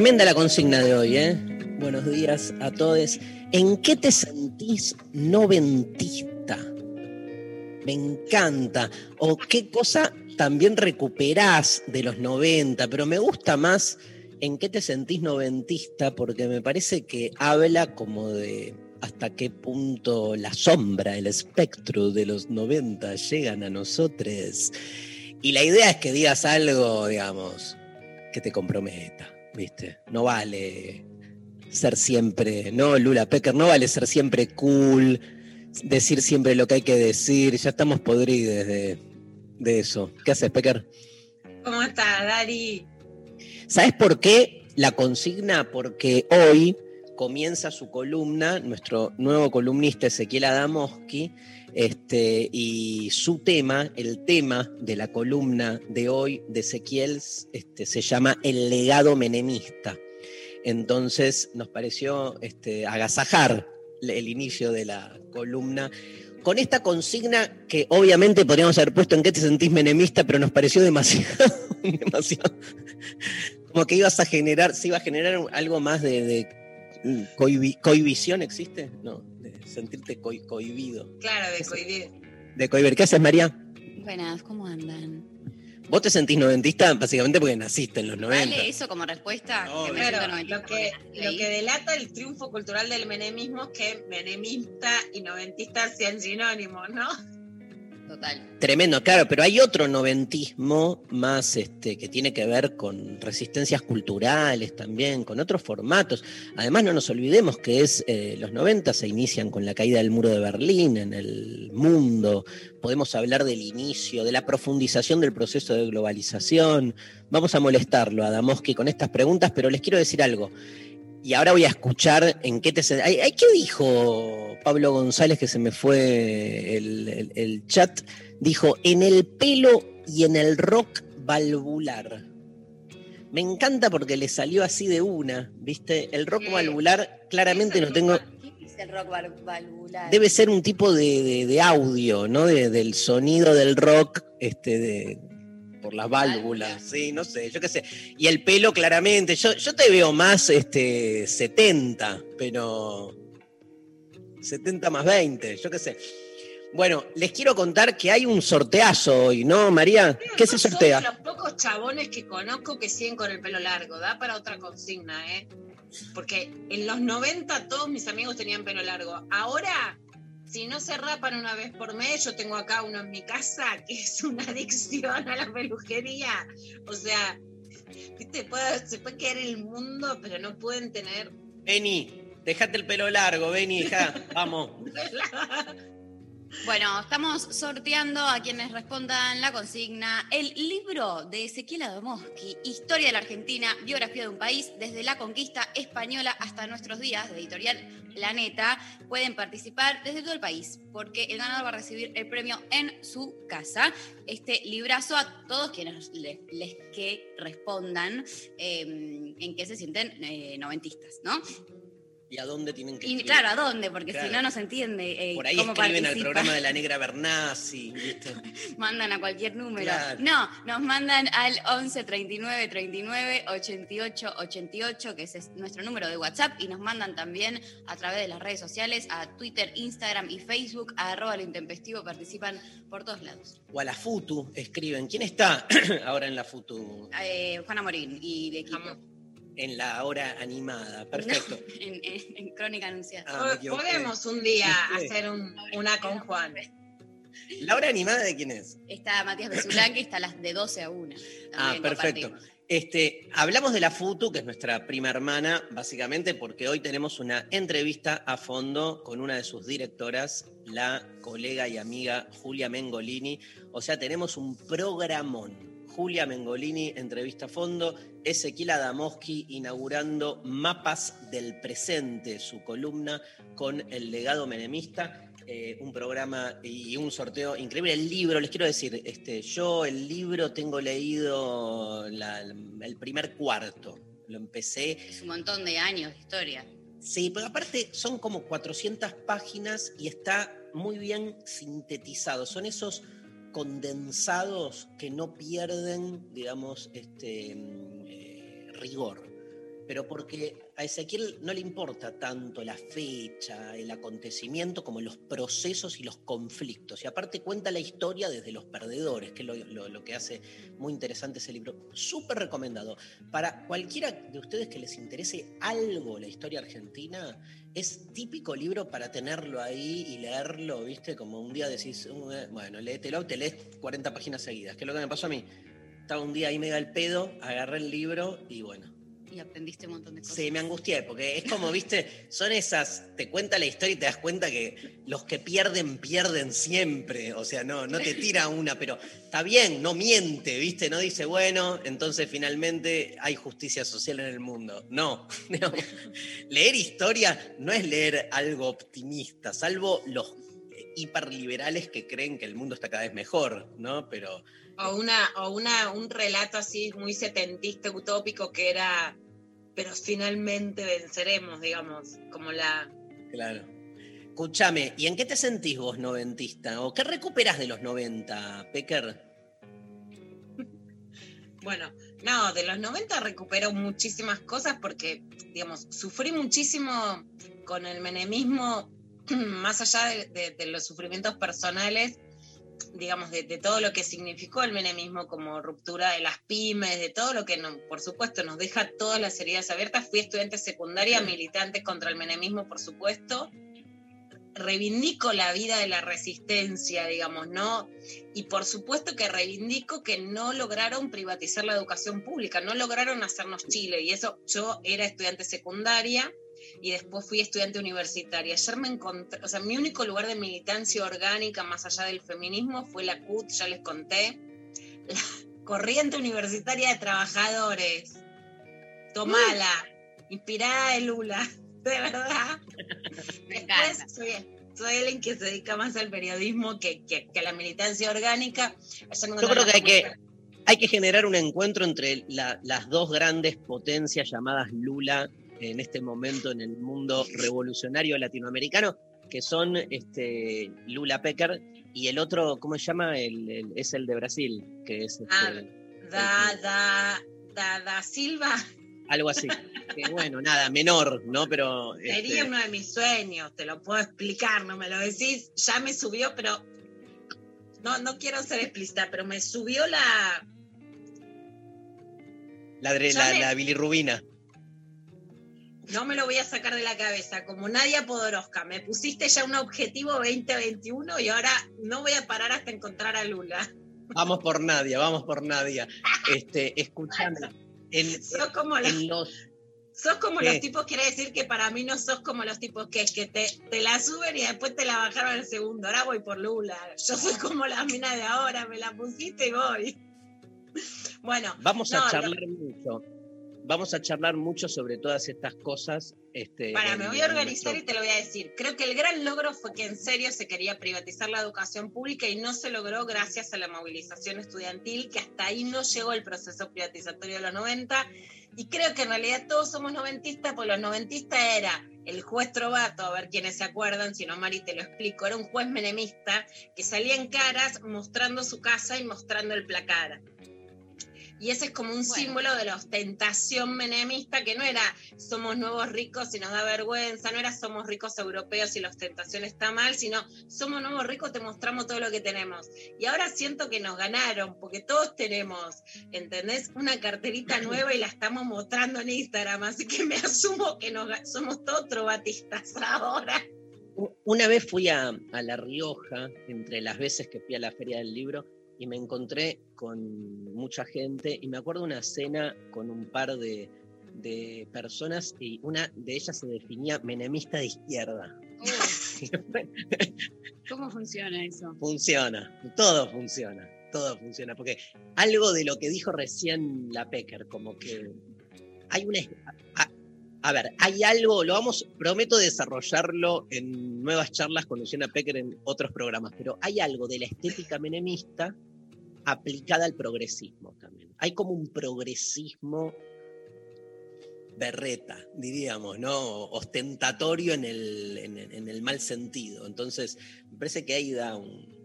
Tremenda la consigna de hoy, ¿eh? Buenos días a todos. ¿En qué te sentís noventista? Me encanta. ¿O qué cosa también recuperás de los 90? Pero me gusta más en qué te sentís noventista porque me parece que habla como de hasta qué punto la sombra, el espectro de los 90 llegan a nosotros. Y la idea es que digas algo, digamos, que te comprometa, ¿viste? No vale ser siempre, no, Lula Pecker, no vale ser siempre cool, decir siempre lo que hay que decir, ya estamos podridos de, de eso. ¿Qué haces, Pecker? ¿Cómo estás, Dari? ¿Sabes por qué la consigna? Porque hoy comienza su columna, nuestro nuevo columnista Ezequiel Adamoski, este, y su tema, el tema de la columna de hoy de Ezequiel, este, se llama El legado menemista. Entonces nos pareció este, agasajar el inicio de la columna con esta consigna que obviamente podríamos haber puesto en qué te sentís menemista, pero nos pareció demasiado, demasiado como que ibas a generar, se iba a generar algo más de, de cohibi- cohibición, ¿existe? No, de sentirte coi- cohibido. Claro, de cohibir. De cohibir. ¿Qué haces, María? Buenas, ¿cómo andan? Vos te sentís noventista básicamente porque naciste en los 90. ¿Vale eso como respuesta? Que me Claro, lo que, lo que delata el triunfo cultural del menemismo es que menemista y noventista sean sinónimos, ¿no? Tremendo, claro, pero hay otro noventismo más este, que tiene que ver con resistencias culturales también, con otros formatos. Además, no nos olvidemos que es eh, los 90 se inician con la caída del muro de Berlín en el mundo. Podemos hablar del inicio, de la profundización del proceso de globalización. Vamos a molestarlo a Damoski con estas preguntas, pero les quiero decir algo. Y ahora voy a escuchar en qué te... Ay, ¿Qué dijo Pablo González que se me fue el, el- el chat? Dijo, en el pelo y en el rock valvular. Me encanta porque le salió así de una, ¿viste? El rock valvular claramente no tengo... ¿Qué es el rock val- valvular? Debe ser un tipo de, de- de audio, ¿no? De- del sonido del rock, este, de, por las válvulas, sí, no sé, yo qué sé. Y el pelo, claramente, yo, yo te veo más este, 70, pero 70 más 20, yo qué sé. Bueno, les quiero contar que hay un sorteazo hoy, ¿no, María? ¿Qué se soy sortea? de los pocos chabones que conozco que siguen con el pelo largo. Da para otra consigna, ¿eh? Porque en los 90 todos mis amigos tenían pelo largo. Ahora, si no se rapan una vez por mes, yo tengo acá uno en mi casa que es una adicción a la peluquería. O sea, ¿viste? Puede- se puede quedar el mundo, pero no pueden tener. Beni, dejate el pelo largo, Beni, hija, vamos. Bueno, estamos sorteando a quienes respondan la consigna el libro de Ezequiel Adamoski, Historia de la Argentina, biografía de un país, desde la conquista española hasta nuestros días, de editorial Planeta. Pueden participar desde todo el país, porque el ganador va a recibir el premio en su casa. Este librazo a todos quienes les, les que respondan eh, en qué se sienten eh, noventistas, ¿no? ¿Y a dónde tienen que Y escribir? claro, ¿a dónde? Porque Claro. si no, no se entiende eh, Por ahí cómo escriben al participan. programa de la negra Bernasi, ¿viste? mandan a cualquier número. Claro. No, nos mandan al 11 39 39 88 88, que es nuestro número de WhatsApp, y nos mandan también a través de las redes sociales, a Twitter, Instagram y Facebook, a arroba lo intempestivo, participan por todos lados. O a la FUTU escriben. ¿Quién está ahora en la FUTU? Eh, Juana Morín y el equipo. En la hora animada. Perfecto. En, en- en Crónica Anunciada. Ah. Podemos un día hacer un- una con Juan. ¿La hora animada de quién es? Está Matías Besulán, que está a las de 12 a 1. Ah, perfecto. Este, hablamos de la FUTU, que es nuestra prima hermana, básicamente porque hoy tenemos una entrevista a fondo con una de sus directoras, la colega y amiga Julia Mengolini. O sea, tenemos un programón. Julia Mengolini, entrevista a fondo. Ezequiel Adamowski inaugurando Mapas del Presente, su columna con el legado menemista. Eh, un programa y un sorteo increíble. El libro, les quiero decir, este, yo el libro tengo leído la- el primer cuarto. Lo empecé. Es un montón de años de historia. Sí, pero aparte son como 400 páginas y está muy bien sintetizado. Son esos condensados que no pierden, digamos, este mm, eh, rigor. Pero porque a Ezequiel no le importa tanto la fecha, el acontecimiento, como los procesos y los conflictos. Y aparte cuenta la historia desde los perdedores, que es lo, lo- que hace muy interesante ese libro. Súper recomendado. Para cualquiera de ustedes que les interese algo la historia argentina, es típico libro para tenerlo ahí y leerlo, ¿viste? Como un día decís, "Uh, eh, bueno, léetelo, te lees 40 páginas seguidas, que es lo que me pasó a mí. Estaba un día ahí medio al pedo, agarré el libro y bueno, Y aprendiste un montón de cosas. Sí, me angustié, porque es como, viste, son esas, te cuenta la historia y te das cuenta que los que pierden, pierden siempre. O sea, no, no te tira una, pero está bien, no miente, viste, no dice, bueno, entonces finalmente hay justicia social en el mundo. No, no. leer historia no es leer algo optimista, salvo los hiperliberales que creen que el mundo está cada vez mejor, ¿no? Pero O, una, o una, un relato así muy setentista, utópico, que era, pero finalmente venceremos, digamos, como la... Claro. Escúchame, ¿y en qué te sentís vos noventista? ¿O qué recuperás de los 90, Pecker? Bueno, no, de los 90 recupero muchísimas cosas porque, digamos, sufrí muchísimo con el menemismo, más allá de, de- de los sufrimientos personales, digamos, de, de todo lo que significó el menemismo como ruptura de las pymes, de todo lo que, no- por supuesto, nos deja todas las heridas abiertas. Fui estudiante secundaria, militante contra el menemismo, por supuesto. Reivindico la vida de la resistencia, digamos, ¿no? Y por supuesto que reivindico que no lograron privatizar la educación pública, no lograron hacernos Chile. Y eso yo era estudiante secundaria y después fui estudiante universitaria. Ayer me encontré, o sea, mi único lugar de militancia orgánica más allá del feminismo fue la CUT, ya les conté, la Corriente Universitaria de Trabajadores. Tomala, inspirada de Lula, de verdad. Después soy, soy alguien que se dedica más al periodismo que, que- que a la militancia orgánica. Ayer me Yo creo que hay que, hay que generar un encuentro entre la- las dos grandes potencias llamadas Lula en este momento en el mundo revolucionario latinoamericano, que son este, Lula Pecker y el otro, ¿cómo se llama? El, el- es el de Brasil, que es este, Ah, Da, da, da, da Silva algo así. Que bueno, nada, menor, ¿no? Pero este, sería uno de mis sueños, te lo puedo explicar, no me lo decís, ya me subió, pero no, no quiero ser explícita, pero me subió la, la, la, me- la bilirrubina. No me lo voy a sacar de la cabeza, como Nadia Podoroska, me pusiste ya un objetivo 2021 y ahora no voy a parar hasta encontrar a Lula. Vamos por Nadia, vamos por Nadia. Este, escuchame. En, Sos como los, en los sos como los tipos, quiere decir que para mí no sos como los tipos que es que te, te la suben y después te la bajaron el segundo. Ahora voy por Lula. Yo soy como la mina de ahora, me la pusiste y voy. Bueno, Vamos No, a lo- charlar mucho. Vamos a charlar mucho sobre todas estas cosas. Este, para, me voy a organizar y nuestro- te lo voy a decir. Creo que el gran logro fue que en serio se quería privatizar la educación pública y no se logró gracias a la movilización estudiantil, que hasta ahí no llegó el proceso privatizatorio de los 90. Y creo que en realidad todos somos noventistas, porque los noventistas era el juez Trovato, a ver quiénes se acuerdan, si no Mari te lo explico, era un juez menemista que salía en caras mostrando su casa y mostrando el placar. Y ese es como un Bueno. símbolo de la ostentación menemista, que no era somos nuevos ricos y nos da vergüenza, no era somos ricos europeos y la ostentación está mal, sino somos nuevos ricos, te mostramos todo lo que tenemos. Y ahora siento que nos ganaron, porque todos tenemos, ¿entendés? Una carterita nueva y la estamos mostrando en Instagram, así que me asumo que nos, somos todos trovatistas ahora. Una vez fui a, a La Rioja, entre las veces que fui a la Feria del Libro, y me encontré con mucha gente, y me acuerdo una cena con un par de, de personas, y una de ellas se definía menemista de izquierda. ¿Cómo funciona eso? funciona, todo funciona, todo funciona, porque algo de lo que dijo recién la Pecker, como que hay una... A, a ver, hay algo, lo vamos, prometo desarrollarlo en nuevas charlas con Luciana Pecker en otros programas, pero hay algo de la estética menemista aplicada al progresismo también. Hay como un progresismo berreta, diríamos, ¿no? Ostentatorio en el, en, el- en el mal sentido. Entonces, me parece que ahí da un-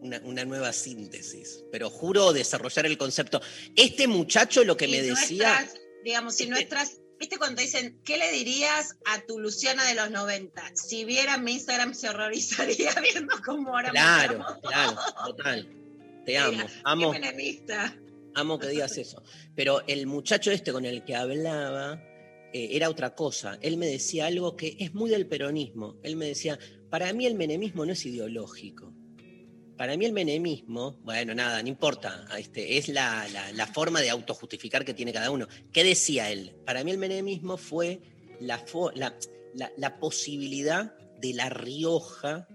una, una nueva síntesis. Pero juro desarrollar el concepto. Este muchacho lo que Y me decía. digamos, si Este- nuestras, viste cuando dicen, ¿qué le dirías a tu Luciana de los 90? Si viera mi Instagram se horrorizaría viendo cómo ahora Claro, claro, total. Te amo, amo, amo que digas eso. Pero el muchacho este con el que hablaba eh, era otra cosa. Él me decía algo que es muy del peronismo. Él me decía, para mí el menemismo no es ideológico. Para mí el menemismo, bueno, nada, no importa, este, es la, la- la forma de autojustificar que tiene cada uno. ¿Qué decía él? Para mí el menemismo fue la, la, la- la posibilidad de La Rioja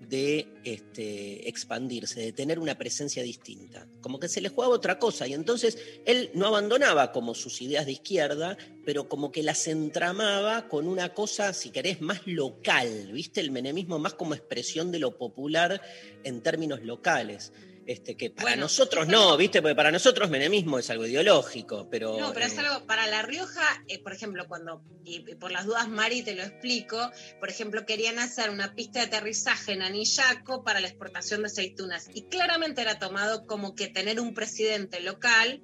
de este, expandirse, de tener una presencia distinta. Como que se le jugaba otra cosa y entonces él no abandonaba como sus ideas de izquierda, pero como que las entramaba con una cosa, si querés, más local, ¿viste? El menemismo más como expresión de lo popular en términos locales. Este, que para Bueno, nosotros no, ¿viste? Porque para nosotros menemismo es algo ideológico, pero... No, pero es eh, algo, para La Rioja, eh, por ejemplo, cuando, y por las dudas Mari te lo explico, por ejemplo, querían hacer una pista de aterrizaje en Anillaco para la exportación de aceitunas y claramente era tomado como que tener un presidente local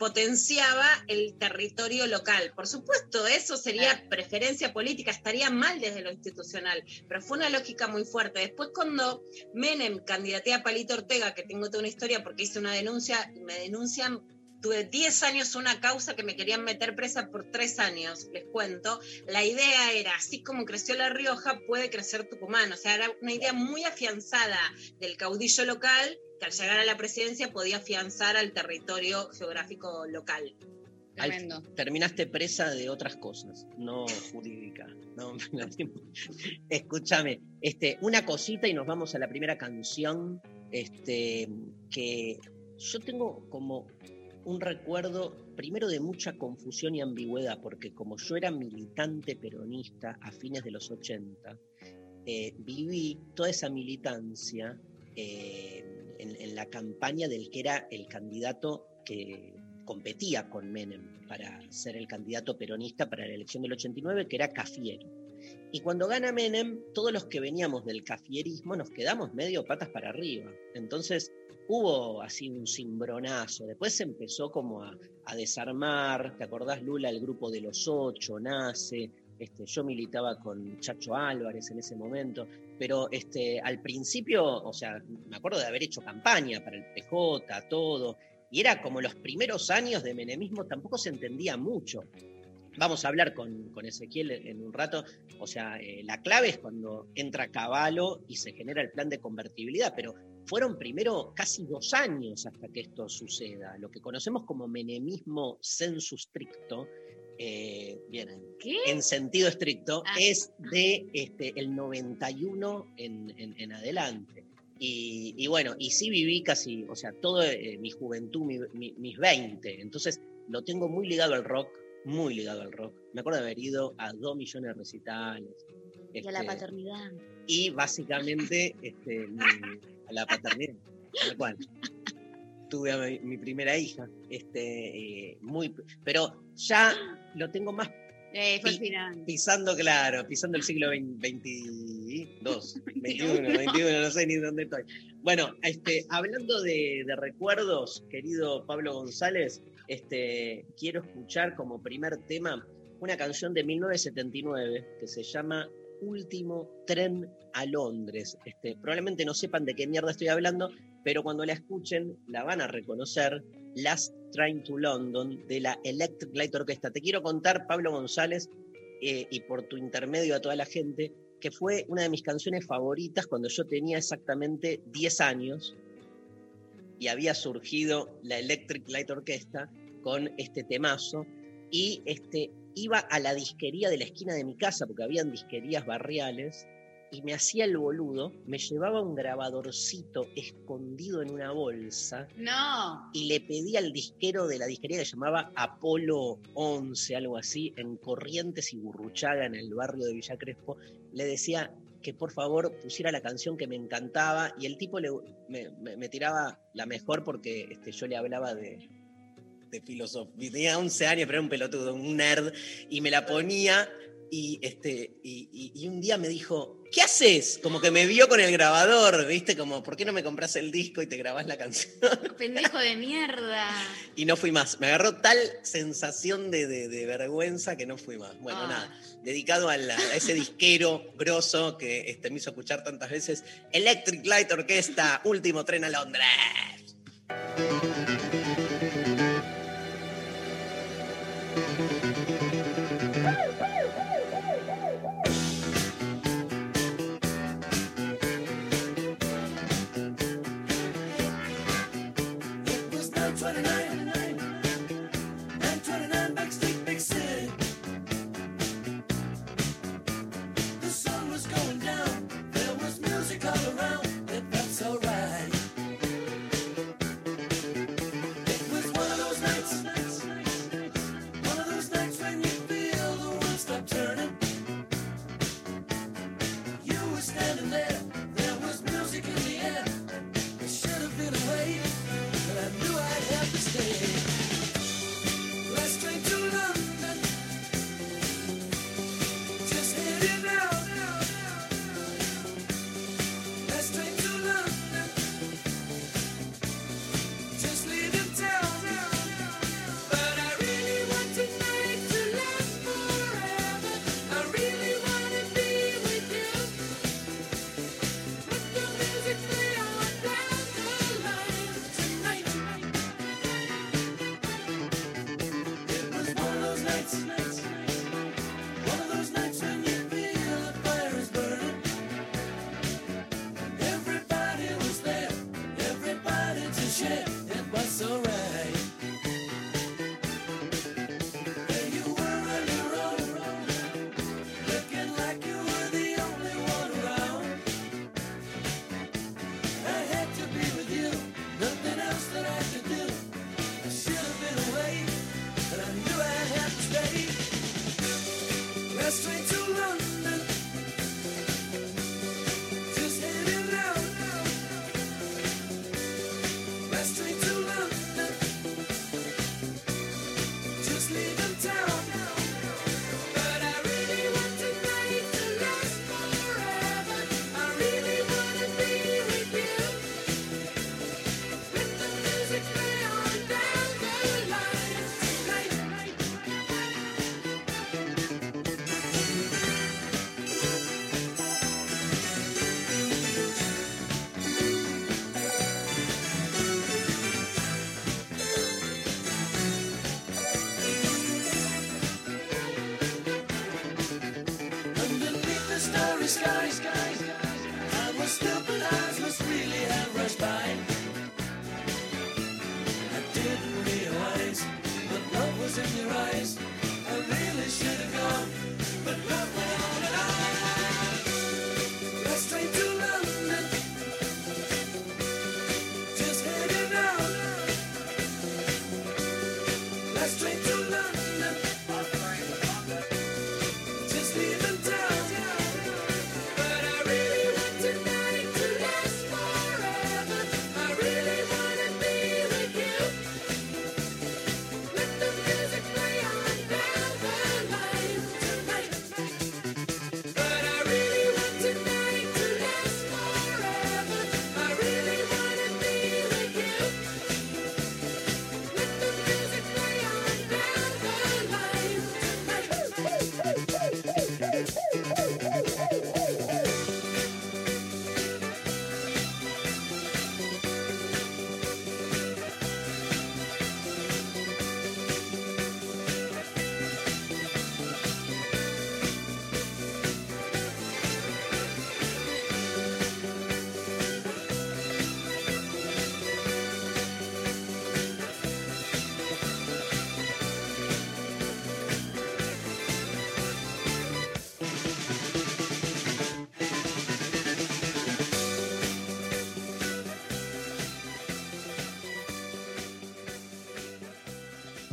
potenciaba el territorio local. Por supuesto, eso sería preferencia política, estaría mal desde lo institucional, pero fue una lógica muy fuerte. Después cuando Menem candidatea a Palito Ortega, que tengo toda una historia porque hice una denuncia y me denuncian tuve 10 años una causa que me querían meter presa por 3 años, les cuento. La idea era, así como creció La Rioja, puede crecer Tucumán. O sea, era una idea muy afianzada del caudillo local que al llegar a la presidencia podía afianzar al territorio geográfico local. Tremendo. terminaste presa de otras cosas, no jurídica. No, Escúchame, este, una cosita y nos vamos a la primera canción. Este, que yo tengo como un recuerdo primero de mucha confusión y ambigüedad, porque como yo era militante peronista a fines de los 80, eh, viví toda esa militancia eh, en, la campaña del que era el candidato que competía con Menem para ser el candidato peronista para la elección del 89, que era Cafiero. Y cuando gana Menem, todos los que veníamos del cafierismo nos quedamos medio patas para arriba. Entonces hubo así un cimbronazo. Después se empezó como a, a desarmar. ¿Te acordás, Lula? El grupo de los ocho nace. Este, yo militaba con Chacho Álvarez en ese momento, pero este, al principio, o sea, me acuerdo de haber hecho campaña para el PJ, todo, y era como los primeros años de menemismo, tampoco se entendía mucho. Vamos a hablar con, con Ezequiel en un rato, o sea, eh, la clave es cuando entra Caballo y se genera el plan de convertibilidad, pero fueron primero casi dos años hasta que esto suceda. Lo que conocemos como menemismo sensu stricto, eh, bien, en- sentido estricto, Ah. es de este, el 91 en, en- en adelante. Y, y bueno, y sí viví casi, o sea, toda mi juventud, mi- mi- mis 20. Entonces lo tengo muy ligado al rock, muy ligado al rock. Me acuerdo de haber ido a dos millones de recitales. Y a la este, paternidad. y básicamente este, a la paternidad, tal cual. Tuve a mi, mi primera hija, este, eh, muy, pero ya lo tengo más Eh, fue Pi- pisando, claro, pisando el siglo XXII, 21, 21, no sé ni dónde estoy. Bueno, este, hablando de, de recuerdos, querido Pablo González, este, quiero escuchar como primer tema una canción de 1979 que se llama Último Tren a Londres. Este, probablemente no sepan de qué mierda estoy hablando, pero cuando la escuchen la van a reconocer. Last Train to London de la Electric Light Orchestra. Te quiero contar, Pablo González, eh, y por tu intermedio a toda la gente, que fue una de mis canciones favoritas cuando yo tenía exactamente 10 años y había surgido la Electric Light Orchestra con este temazo y este, iba a la disquería de la esquina de mi casa, porque habían disquerías barriales, y me hacía el boludo, me llevaba un grabadorcito escondido en una bolsa No. y le pedí al disquero de la disquería que se llamaba Apolo 11, algo así, en Corrientes y Burruchaga, en el barrio de Villa Crespo, le decía que por favor pusiera la canción que me encantaba y el tipo le- me, me- me tiraba la mejor porque este, yo le hablaba de, de filosofía. Tenía 11 años, pero era un pelotudo, un nerd, y me la ponía y, este, y, y- y un día me dijo, ¿qué haces? Como que me vio con el grabador, ¿viste? Como, ¿por qué no me compras el disco y te grabás la canción? Pendejo de mierda. Y no fui más. Me agarró tal sensación de, de- de vergüenza que no fui más. Bueno, Ah. nada. Dedicado a, la- a ese disquero grosso que este, me hizo escuchar tantas veces. Electric Light Orquesta, último tren a Londres. sleep. Scotty, Scotty.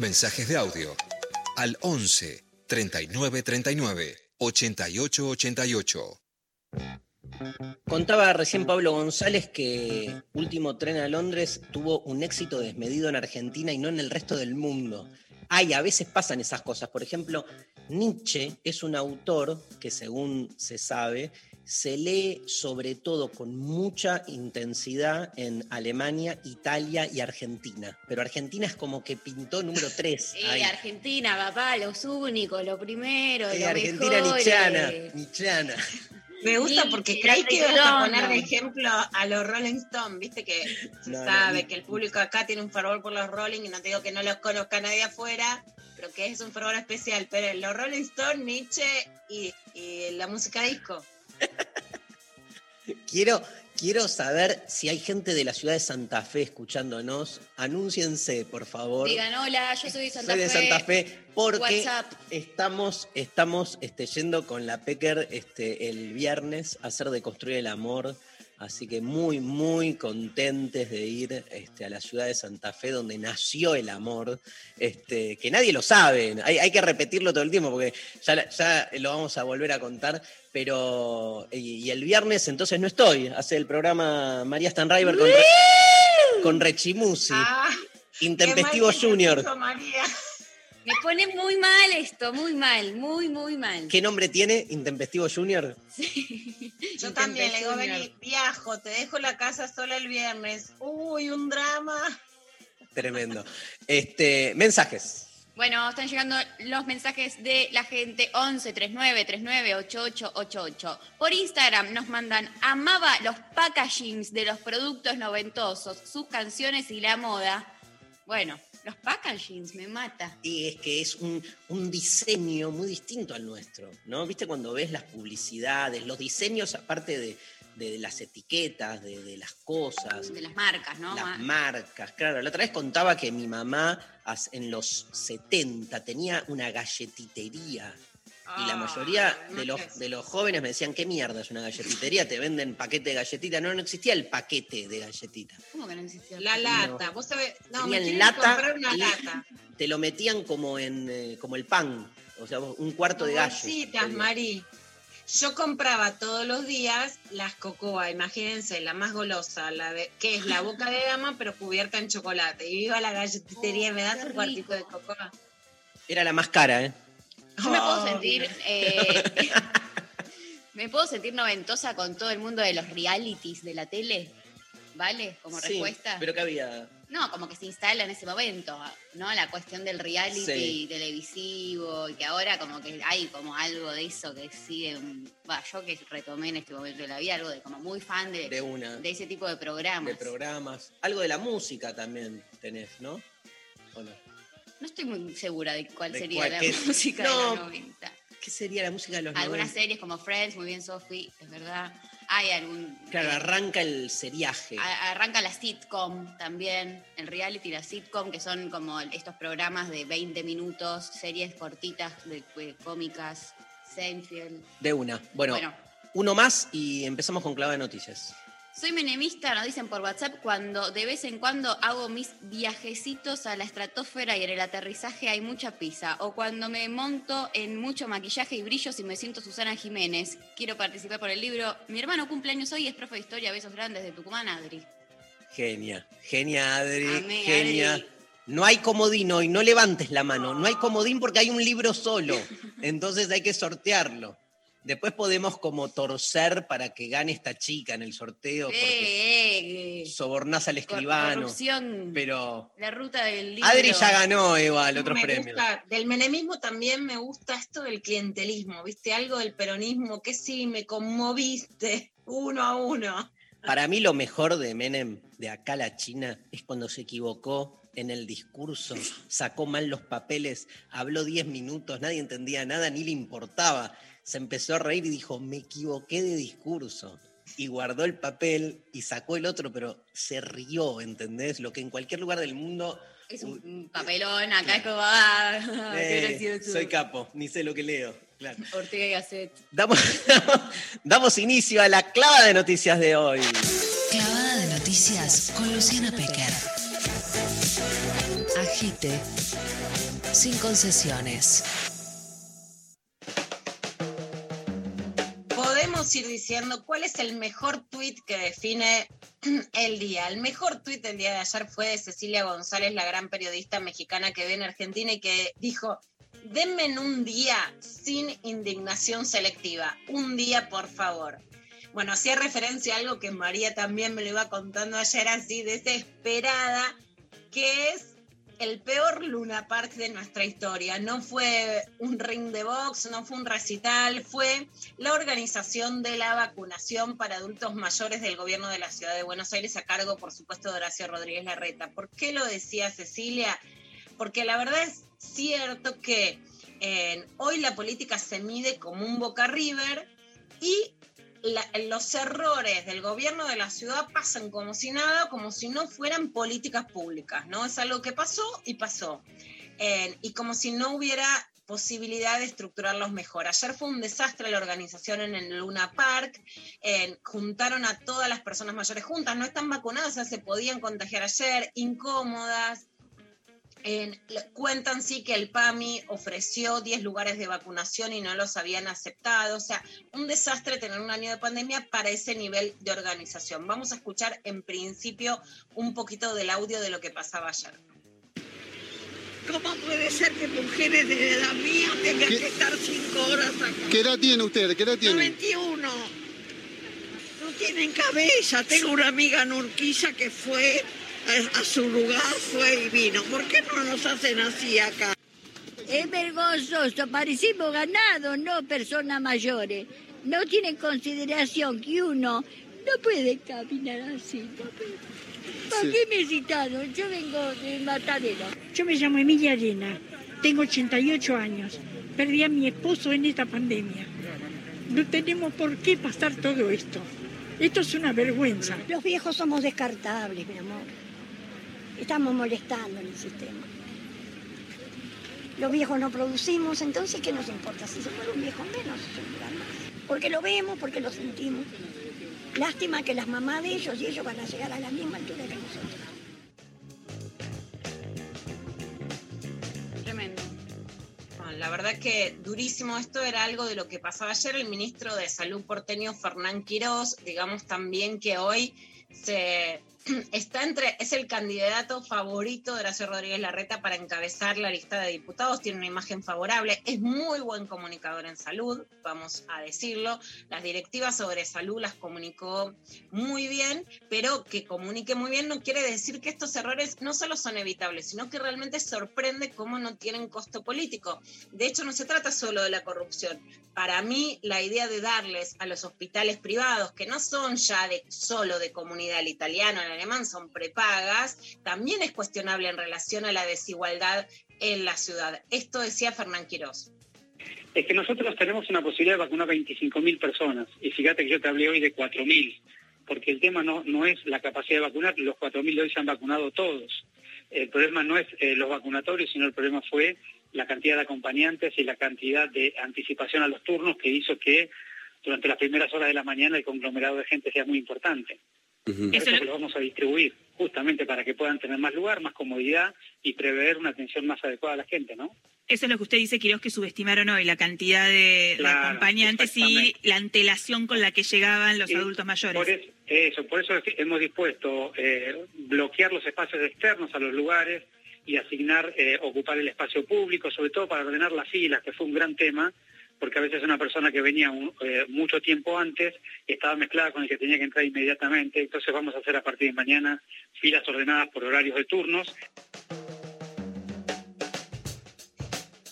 Mensajes de audio al 11 39 39 88 88. Contaba recién Pablo González que Último Tren a Londres tuvo un éxito desmedido en Argentina y no en el resto del mundo. Ay, a veces pasan esas cosas. Por ejemplo, Nietzsche es un autor que, según se sabe, se lee sobre todo con mucha intensidad en Alemania, Italia y Argentina. Pero Argentina es como que pintó número 3. Sí, Argentina, papá, los únicos, lo primero, lo Argentina mejor, nichiana, eh. nichiana. Me gusta Sí, porque sí, creí que ibas a poner de ejemplo a los Rolling Stones, viste que se No, no, sabe que el público acá tiene un fervor por los Rolling y no te digo que no los conozca nadie afuera, pero que es un fervor especial. Pero los Rolling Stones, Nietzsche y, y la música disco. Quiero, quiero saber si hay gente de la ciudad de Santa Fe escuchándonos. Anúnciense, por favor. Digan, hola, yo soy de Santa Soy de Fe. Santa Fe porque WhatsApp. estamos, estamos este, yendo con la Pecker este, el viernes a hacer de construir el amor. Así que muy, muy contentes de ir este, a la ciudad de Santa Fe, donde nació el amor, este, que nadie lo sabe. Hay, hay que repetirlo todo el tiempo, porque ya lo vamos a volver a contar. Pero, y, y el viernes entonces no estoy. Hace el programa María Stanriver con, Re- con Rechimusi, Ah, Intempestivo Junior. María. Me pone muy mal esto, muy mal, muy, muy mal. ¿Qué nombre tiene? Intempestivo Junior. Yo también le digo, vení, viajo, te dejo la casa sola el viernes. Uy, un drama. Tremendo. Este, mensajes. Bueno, están llegando los mensajes de la gente 11 39 39 88 88. Por Instagram nos mandan amaba los packagings de los productos noventosos, sus canciones y la moda. Bueno, los packagings me mata. Y es que es un, un diseño muy distinto al nuestro, ¿no? ¿Viste cuando ves las publicidades, los diseños aparte de, de las etiquetas, de, de las cosas, De las marcas, ¿no? las Ma- marcas? Claro, la otra vez contaba que mi mamá en los 70 tenía una galletitería. Y la mayoría Ay, de no los, de los jóvenes me decían, ¿qué mierda es una galletitería? Te venden paquete de galletita. No, no existía el paquete de galletita. ¿Cómo que no existía? La lata, vos sabés, no, me Tenían quieren lata comprar una y- lata. Te lo metían como en eh, como el pan. O sea, un cuarto de gallo. Bolsitas, Mari. Yo compraba todos los días las cocoa, imagínense, la más golosa, la de, que es la boca de dama, pero cubierta en chocolate. Y iba a la galletitería y me das un cuartito de cocoa. Era la más cara, ¿eh? Yo me puedo Oh, sentir. eh, me puedo sentir noventosa con todo el mundo de los realities de la tele. ¿Vale? Como Sí, respuesta. Pero que había. No, como que se instala en ese momento, ¿no? La cuestión del reality Sí. televisivo, y que ahora como que hay como algo de eso que sigue, va, yo que retomé en este momento de la vida, algo de como muy fan de, De una. de ese tipo de programas. de programas. Algo de la música también tenés, ¿no? ¿O no? No estoy muy segura de cuál ¿De sería la música de los 90. ¿Qué sería la música de los Algunas 90? series como Friends, muy bien Sophie, es verdad. Hay algún... Claro, eh, arranca el seriaje. a- Arranca la sitcom también, el reality, la sitcom, que son como estos programas de 20 minutos, series cortitas, de, de cómicas, Seinfeld. De una. Bueno, Bueno, uno más y empezamos con clave de noticias. Soy menemista, nos dicen por WhatsApp, cuando de vez en cuando hago mis viajecitos a la estratosfera y en el aterrizaje hay mucha pizza. O cuando me monto en mucho maquillaje y brillos y me siento Susana Jiménez. Quiero participar por el libro. Mi hermano cumple años hoy y es profe de historia. Besos grandes de Tucumán, Adri. Genia. Genia, Adri. Amé, genia. Adri. No hay comodín hoy, no levantes la mano. No hay comodín porque hay un libro solo. Entonces hay que sortearlo. Después podemos como torcer para que gane esta chica en el sorteo porque Eh, eh, sobornás al escribano. corrupción. Pero La ruta del libro. Adri ya ganó igual otros me premios. gusta, del menemismo también me gusta esto del clientelismo, ¿viste? Algo del peronismo que sí me conmoviste uno a uno. Para mí lo mejor de Menem, de acá a la China, es cuando se equivocó en el discurso, sacó mal los papeles, habló 10 minutos, nadie entendía nada, ni le importaba. Se empezó a reír y dijo, me equivoqué de discurso. Y guardó el papel y sacó el otro, pero se rió, ¿entendés? Lo que en cualquier lugar del mundo... Es un papelón, acá es como, ah, eh, soy capo, ni sé lo que leo. Claro. Ortega y Gasset. Damos, damos inicio a la clava de noticias de hoy. Clavada de noticias con Luciana Pecker. Agite. Sin concesiones. Ir diciendo cuál es el mejor tuit que define el día. El mejor tuit del día de ayer fue de Cecilia González, la gran periodista mexicana que ve en Argentina y que dijo, denme en un día sin indignación selectiva. Un día, por favor. Bueno, hacía referencia a algo que María también me lo iba contando ayer así desesperada, que es el peor Luna Park de nuestra historia. No fue un ring de box, no fue un recital, fue la organización de la vacunación para adultos mayores del gobierno de la ciudad de Buenos Aires a cargo, por supuesto, de Horacio Rodríguez Larreta. ¿Por qué lo decía Cecilia? Porque la verdad es cierto que eh, hoy la política se mide como un Boca River y los errores del gobierno de la ciudad pasan como si nada, como si no fueran políticas públicas, ¿no? Es algo que pasó y pasó. Eh, y como si no hubiera posibilidad de estructurarlos mejor. Ayer fue un desastre la organización en el Luna Park, juntaron a todas las personas mayores juntas, no están vacunadas, o sea, se podían contagiar ayer, incómodas, cuentan sí que el PAMI ofreció 10 lugares de vacunación y no los habían aceptado. O sea, un desastre tener un año de pandemia para ese nivel de organización. Vamos a escuchar en principio un poquito del audio de lo que pasaba ayer. ¿Cómo puede ser que mujeres de la edad mía tengan ¿Qué? que estar cinco horas acá? ¿Qué edad tiene usted? ¿Qué edad tiene? 91. No tienen cabeza. Tengo una amiga en Urquiza que fue a, a su lugar, fue y vino. ¿Por qué no nos hacen así acá? Es vergonzoso, parecemos ganados, no personas mayores. No tienen consideración que uno no puede caminar así. no puede. ¿Para Sí. qué me citaron? Yo vengo de Matadero. Yo me llamo Emilia Arena, tengo 88 años. Perdí a mi esposo en esta pandemia. No tenemos por qué pasar todo esto. Esto es una vergüenza. Los viejos somos descartables, mi amor. Estamos molestando en el sistema. Los viejos no producimos, entonces ¿qué nos importa? Si se muere un viejo menos, se mueran más. Porque lo vemos, porque lo sentimos. Lástima que las mamás de ellos y ellos van a llegar a la misma altura que nosotros. Tremendo. Bueno, la verdad que durísimo esto era algo de lo que pasaba ayer el ministro de Salud porteño Fernán Quirós, digamos también que hoy se está entre es el candidato favorito de Horacio Rodríguez Larreta para encabezar la lista de diputados, tiene una imagen favorable, es muy buen comunicador en salud, vamos a decirlo. Las directivas sobre salud las comunicó muy bien, pero que comunique muy bien no quiere decir que estos errores no solo son evitables, sino que realmente sorprende cómo no tienen costo político. De hecho, no se trata solo de la corrupción. Para mí, la idea de darles a los hospitales privados, que no son ya solo de comunidad, el italiano, alemán, son prepagas, también es cuestionable en relación a la desigualdad en la ciudad. Esto decía Fernán Quirós. Es que nosotros tenemos una posibilidad de vacunar 25.000 personas. Y fíjate que yo te hablé hoy de 4.000, porque el tema no, no es la capacidad de vacunar, los 4.000 de hoy se han vacunado todos. El problema no es eh, los vacunatorios, sino el problema fue la cantidad de acompañantes y la cantidad de anticipación a los turnos que hizo que durante las primeras horas de la mañana el conglomerado de gente sea muy importante. Eso que lo vamos a distribuir, justamente para que puedan tener más lugar, más comodidad y prever una atención más adecuada a la gente, ¿no? Eso es lo que usted dice, Quiroz, que subestimaron hoy, la cantidad de, acompañantes y la antelación con la que llegaban los Y adultos mayores. Por es- eso, por eso es hemos dispuesto eh, bloquear los espacios externos a los lugares y asignar, eh, ocupar el espacio público, sobre todo para ordenar las filas, que fue un gran tema, porque a veces una persona que venía eh, mucho tiempo antes estaba mezclada con el que tenía que entrar inmediatamente. Entonces vamos a hacer a partir de mañana filas ordenadas por horarios de turnos.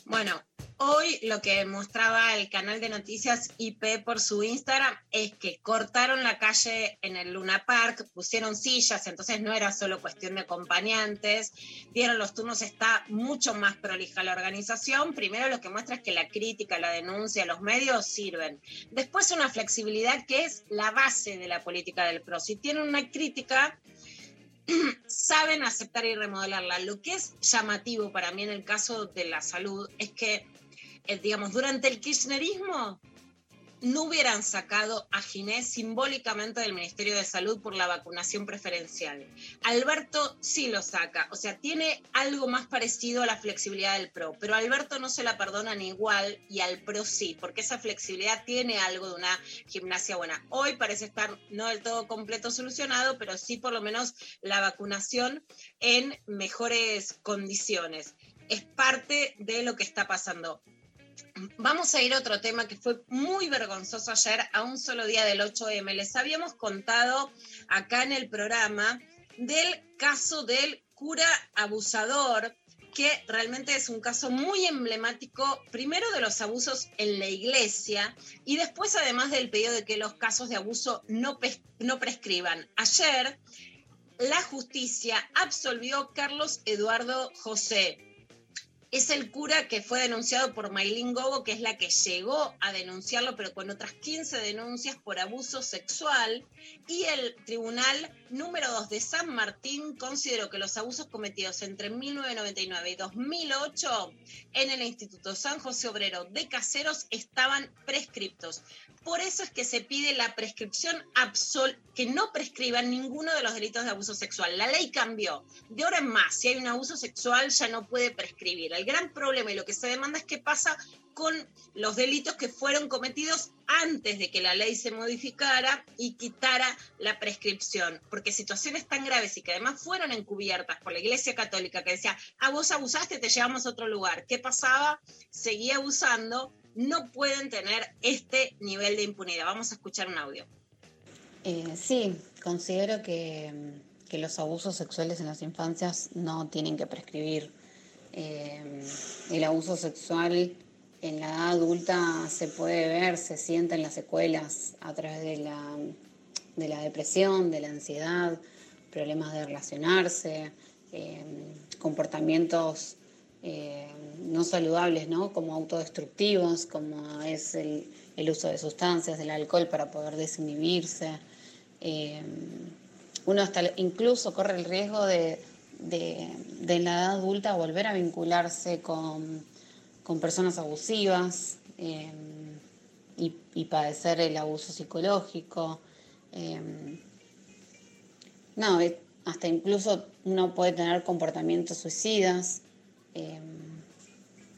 Bueno, hoy lo que mostraba el canal de noticias IP por su Instagram es que cortaron la calle en el Luna Park, pusieron sillas, entonces no era solo cuestión de acompañantes, dieron los turnos, está mucho más prolija la organización. Primero lo que muestra es que la crítica, la denuncia, los medios sirven. Después una flexibilidad que es la base de la política del PRO. Si tienen una crítica, saben aceptar y remodelarla. Lo que es llamativo para mí en el caso de la salud es que, eh, digamos, durante el kirchnerismo no hubieran sacado a Ginés simbólicamente del Ministerio de Salud por la vacunación preferencial. Alberto sí lo saca, o sea, tiene algo más parecido a la flexibilidad del PRO, pero Alberto no se la perdonan igual y al PRO sí, porque esa flexibilidad tiene algo de una gimnasia buena. Hoy parece estar no del todo completo solucionado, pero sí por lo menos la vacunación en mejores condiciones. Es parte de lo que está pasando. Vamos a ir a otro tema que fue muy vergonzoso ayer, a un solo día del 8M. Les habíamos contado acá en el programa del caso del cura abusador, que realmente es un caso muy emblemático, primero de los abusos en la iglesia y después además del pedido de que los casos de abuso no, no prescriban. Ayer la justicia absolvió Carlos Eduardo José, es el cura que fue denunciado por Maylin Gogo, que es la que llegó a denunciarlo, pero con otras 15 denuncias por abuso sexual. Y el tribunal número 2 de San Martín consideró que los abusos cometidos entre 1999 y 2008 en el Instituto San José Obrero de Caseros estaban prescriptos. Por eso es que se pide la prescripción absoluta, que no prescriban ninguno de los delitos de abuso sexual. La ley cambió. De ahora en más, si hay un abuso sexual ya no puede prescribir. El gran problema y lo que se demanda es qué pasa con los delitos que fueron cometidos antes de que la ley se modificara y quitara la prescripción. Porque situaciones tan graves y que además fueron encubiertas por la Iglesia Católica que decía, a vos abusaste, te llevamos a otro lugar. ¿Qué pasaba? Seguía abusando, no pueden tener este nivel de impunidad. Vamos a escuchar un audio. Eh, sí, considero que, que los abusos sexuales en las infancias no tienen que prescribir. Eh, el abuso sexual en la edad adulta se puede ver, se sienten las secuelas a través de la, de la depresión, de la ansiedad, problemas de relacionarse, eh, comportamientos eh, no saludables, ¿no? Como autodestructivos, como es el, el uso de sustancias, del alcohol para poder desinhibirse. Eh, uno hasta incluso corre el riesgo de, de, de en la edad adulta volver a vincularse con, con personas abusivas eh, y, padecer el abuso psicológico. Eh, no, hasta incluso uno puede tener comportamientos suicidas eh,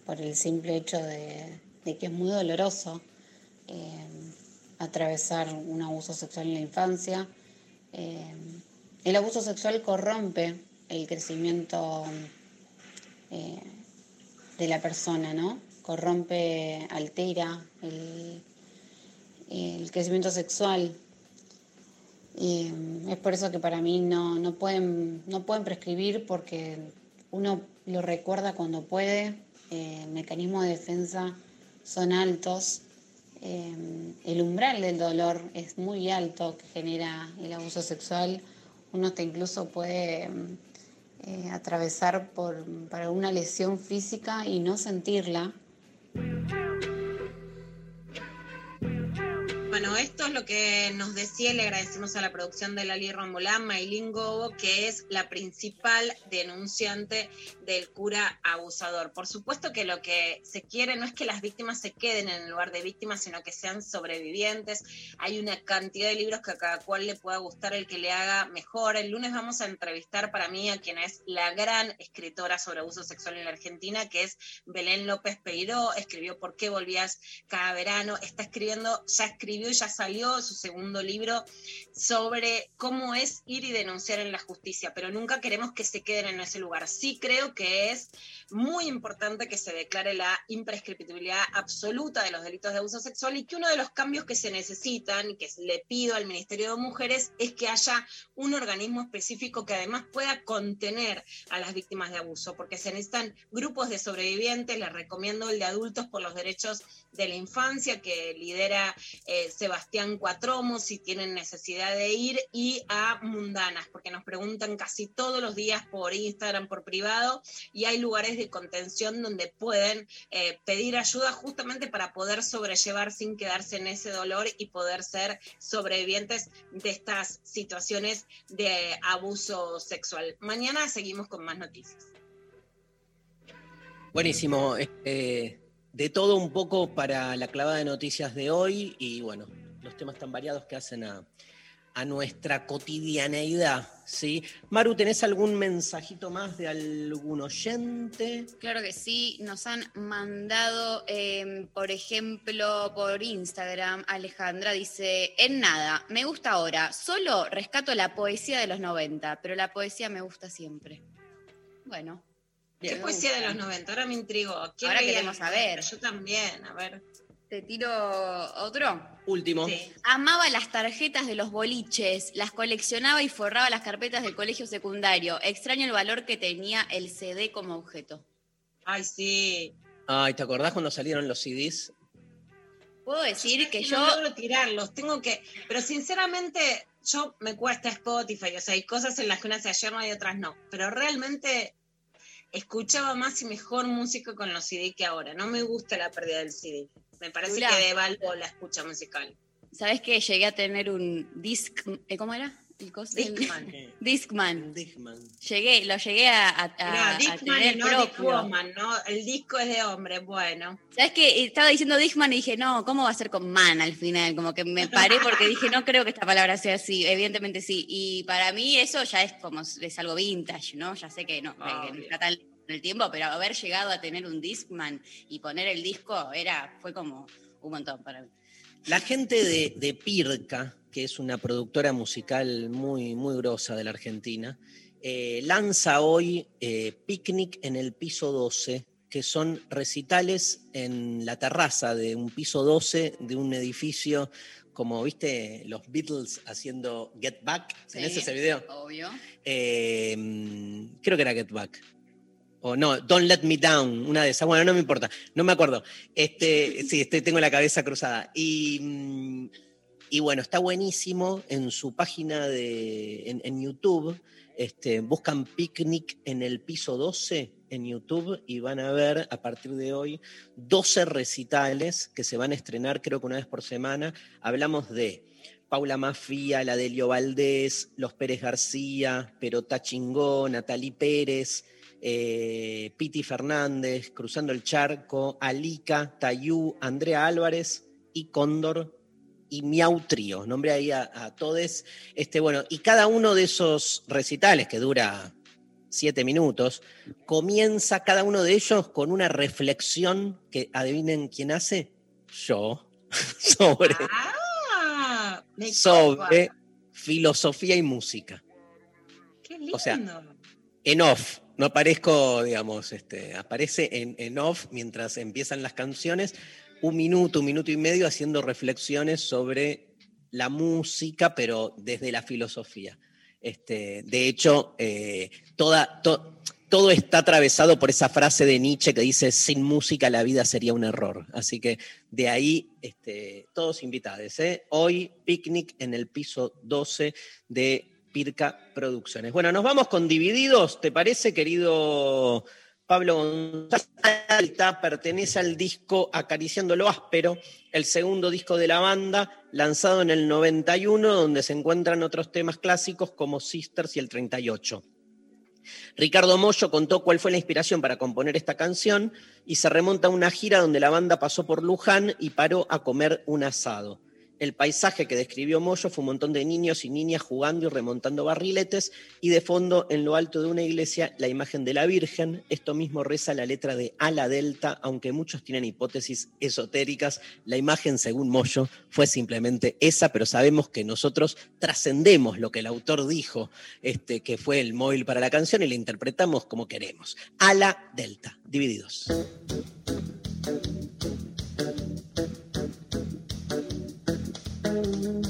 por el simple hecho de, que es muy doloroso atravesar un abuso sexual en la infancia. El abuso sexual corrompe el crecimiento de la persona, ¿no? Corrompe, altera el, el crecimiento sexual. Mm, es por eso que para mí no, no, pueden, no pueden prescribir porque uno lo recuerda cuando puede, eh, mecanismos de defensa son altos, eh, el umbral del dolor es muy alto que genera el abuso sexual, uno hasta incluso puede mm, eh, atravesar por, por alguna lesión física y no sentirla. Bueno, esto es lo que nos decía le agradecemos a la producción de Lali Rombolán, Maylin Gobo, que es la principal denunciante del cura abusador. Por supuesto que lo que se quiere no es que las víctimas se queden en el lugar de víctimas, sino que sean sobrevivientes. Hay una cantidad de libros que a cada cual le pueda gustar el que le haga mejor. El lunes vamos a entrevistar para mí a quien es la gran escritora sobre abuso sexual en la Argentina, que es Belén López Peiró. Escribió ¿Por qué volvías cada verano? Está escribiendo, ya escribió y ya salió su segundo libro sobre cómo es ir y denunciar en la justicia, pero nunca queremos que se queden en ese lugar. Sí creo que es muy importante que se declare la imprescriptibilidad absoluta de los delitos de abuso sexual y que uno de los cambios que se necesitan que le pido al Ministerio de Mujeres es que haya un organismo específico que además pueda contener a las víctimas de abuso, porque se necesitan grupos de sobrevivientes, les recomiendo el de adultos por los derechos de la infancia que lidera eh, Sebastián Cuatromo si tienen necesidad de ir y a Mundanas, porque nos preguntan casi todos los días por Instagram, por privado, y hay lugares de contención donde pueden eh, pedir ayuda justamente para poder sobrellevar sin quedarse en ese dolor y poder ser sobrevivientes de estas situaciones de abuso sexual. Mañana seguimos con más noticias. Buenísimo. eh, de todo un poco para la clavada de noticias de hoy y bueno, los temas tan variados que hacen a, nuestra cotidianeidad, ¿sí? Maru, ¿tenés algún mensajito más de algún oyente? Claro que sí, nos han mandado, eh, por ejemplo, por Instagram, Alejandra dice, en nada, me gusta ahora, solo rescato la poesía de los 90, pero la poesía me gusta siempre. Bueno. ¿Qué me poesía de los 90? Ahora me intrigó. ¿Quién Ahora queremos saber. 90? Yo también, a ver. Te tiro otro. Último. Amaba las tarjetas de los boliches, las coleccionaba y forraba las carpetas del colegio secundario. Extraño el valor que tenía el CD como objeto. Ay, sí. Ay, ¿te acordás cuando salieron los CDs? Puedo decir que no yo logro tirarlos, tengo que, pero sinceramente yo me cuesta Spotify, o sea, hay cosas en las que unas se ayer y otras no, pero realmente escuchaba más y mejor música con los CD que ahora, no me gusta la pérdida del CD, me parece que devalvo la escucha musical. ¿Sabes que llegué a tener un disc, eh, ¿cómo era? Cos- el- Discman. Discman. Llegué, lo llegué a, a- a- Mirá, a Discman tener y no ¿no? El disco es de hombre, bueno. ¿Sabes que Estaba diciendo Discman y dije, no, ¿cómo va a ser con man al final? Como que me paré porque dije, no creo que esta palabra sea así. Evidentemente sí. Y para mí eso ya es como, es algo vintage, ¿no? Ya sé que no, que no está tan en el tiempo, pero haber llegado a tener un Discman y poner el disco era, fue como un montón para mí. La gente de, de Pirca, que es una productora musical muy, muy grosa de la Argentina, eh, lanza hoy eh, Picnic en el piso 12, que son recitales en la terraza de un piso 12 de un edificio, como viste los Beatles haciendo Get Back. ¿Tenés Sí, ese video? Obvio. Eh, creo que era Get Back. O no, Don't Let Me Down, una de esas. Bueno, no me importa, no me acuerdo. Este, sí, este, tengo la cabeza cruzada. Y, mm, y bueno, está buenísimo en su página de, en, YouTube. Este, buscan Picnic en el piso 12 en YouTube y van a ver a partir de hoy 12 recitales que se van a estrenar creo que una vez por semana. Hablamos de Paula Mafia, la Delio Valdés, Los Pérez García, Perota Chingó, Natalí Pérez, eh, Piti Fernández, Cruzando el Charco, Alica, Tayú, Andrea Álvarez y Cóndor y Miau Trío. Nombré ahí a, a todos. Este, bueno, y cada uno de esos recitales, que dura siete minutos, comienza cada uno de ellos con una reflexión que adivinen quién hace. Yo. sobre Ah, sobre filosofía y música. Qué lindo. o sea, En off, no aparezco, digamos, este, aparece en, en off mientras empiezan las canciones, un minuto, un minuto y medio haciendo reflexiones sobre la música, pero desde la filosofía. Este, de hecho, eh, toda, to- todo está atravesado por esa frase de Nietzsche que dice, sin música la vida sería un error. Así que de ahí, este, todos invitados. ¿eh? Hoy, picnic en el piso 12 de Pirca Producciones. Bueno, nos vamos con Divididos, ¿te parece, querido Pablo González? Alta pertenece al disco Acariciando lo Áspero, el segundo disco de la banda, lanzado en el 91, donde se encuentran otros temas clásicos como Sisters y el 38. Ricardo Mollo contó cuál fue la inspiración para componer esta canción y se remonta a una gira donde la banda pasó por Luján y paró a comer un asado. El paisaje que describió Mollo fue un montón de niños y niñas jugando y remontando barriletes y de fondo, en lo alto de una iglesia, la imagen de la Virgen. Esto mismo reza la letra de Ala Delta, aunque muchos tienen hipótesis esotéricas. La imagen, según Mollo, fue simplemente esa, pero sabemos que nosotros trascendemos lo que el autor dijo, este, que fue el móvil para la canción, y la interpretamos como queremos. Ala Delta, divididos. Una chica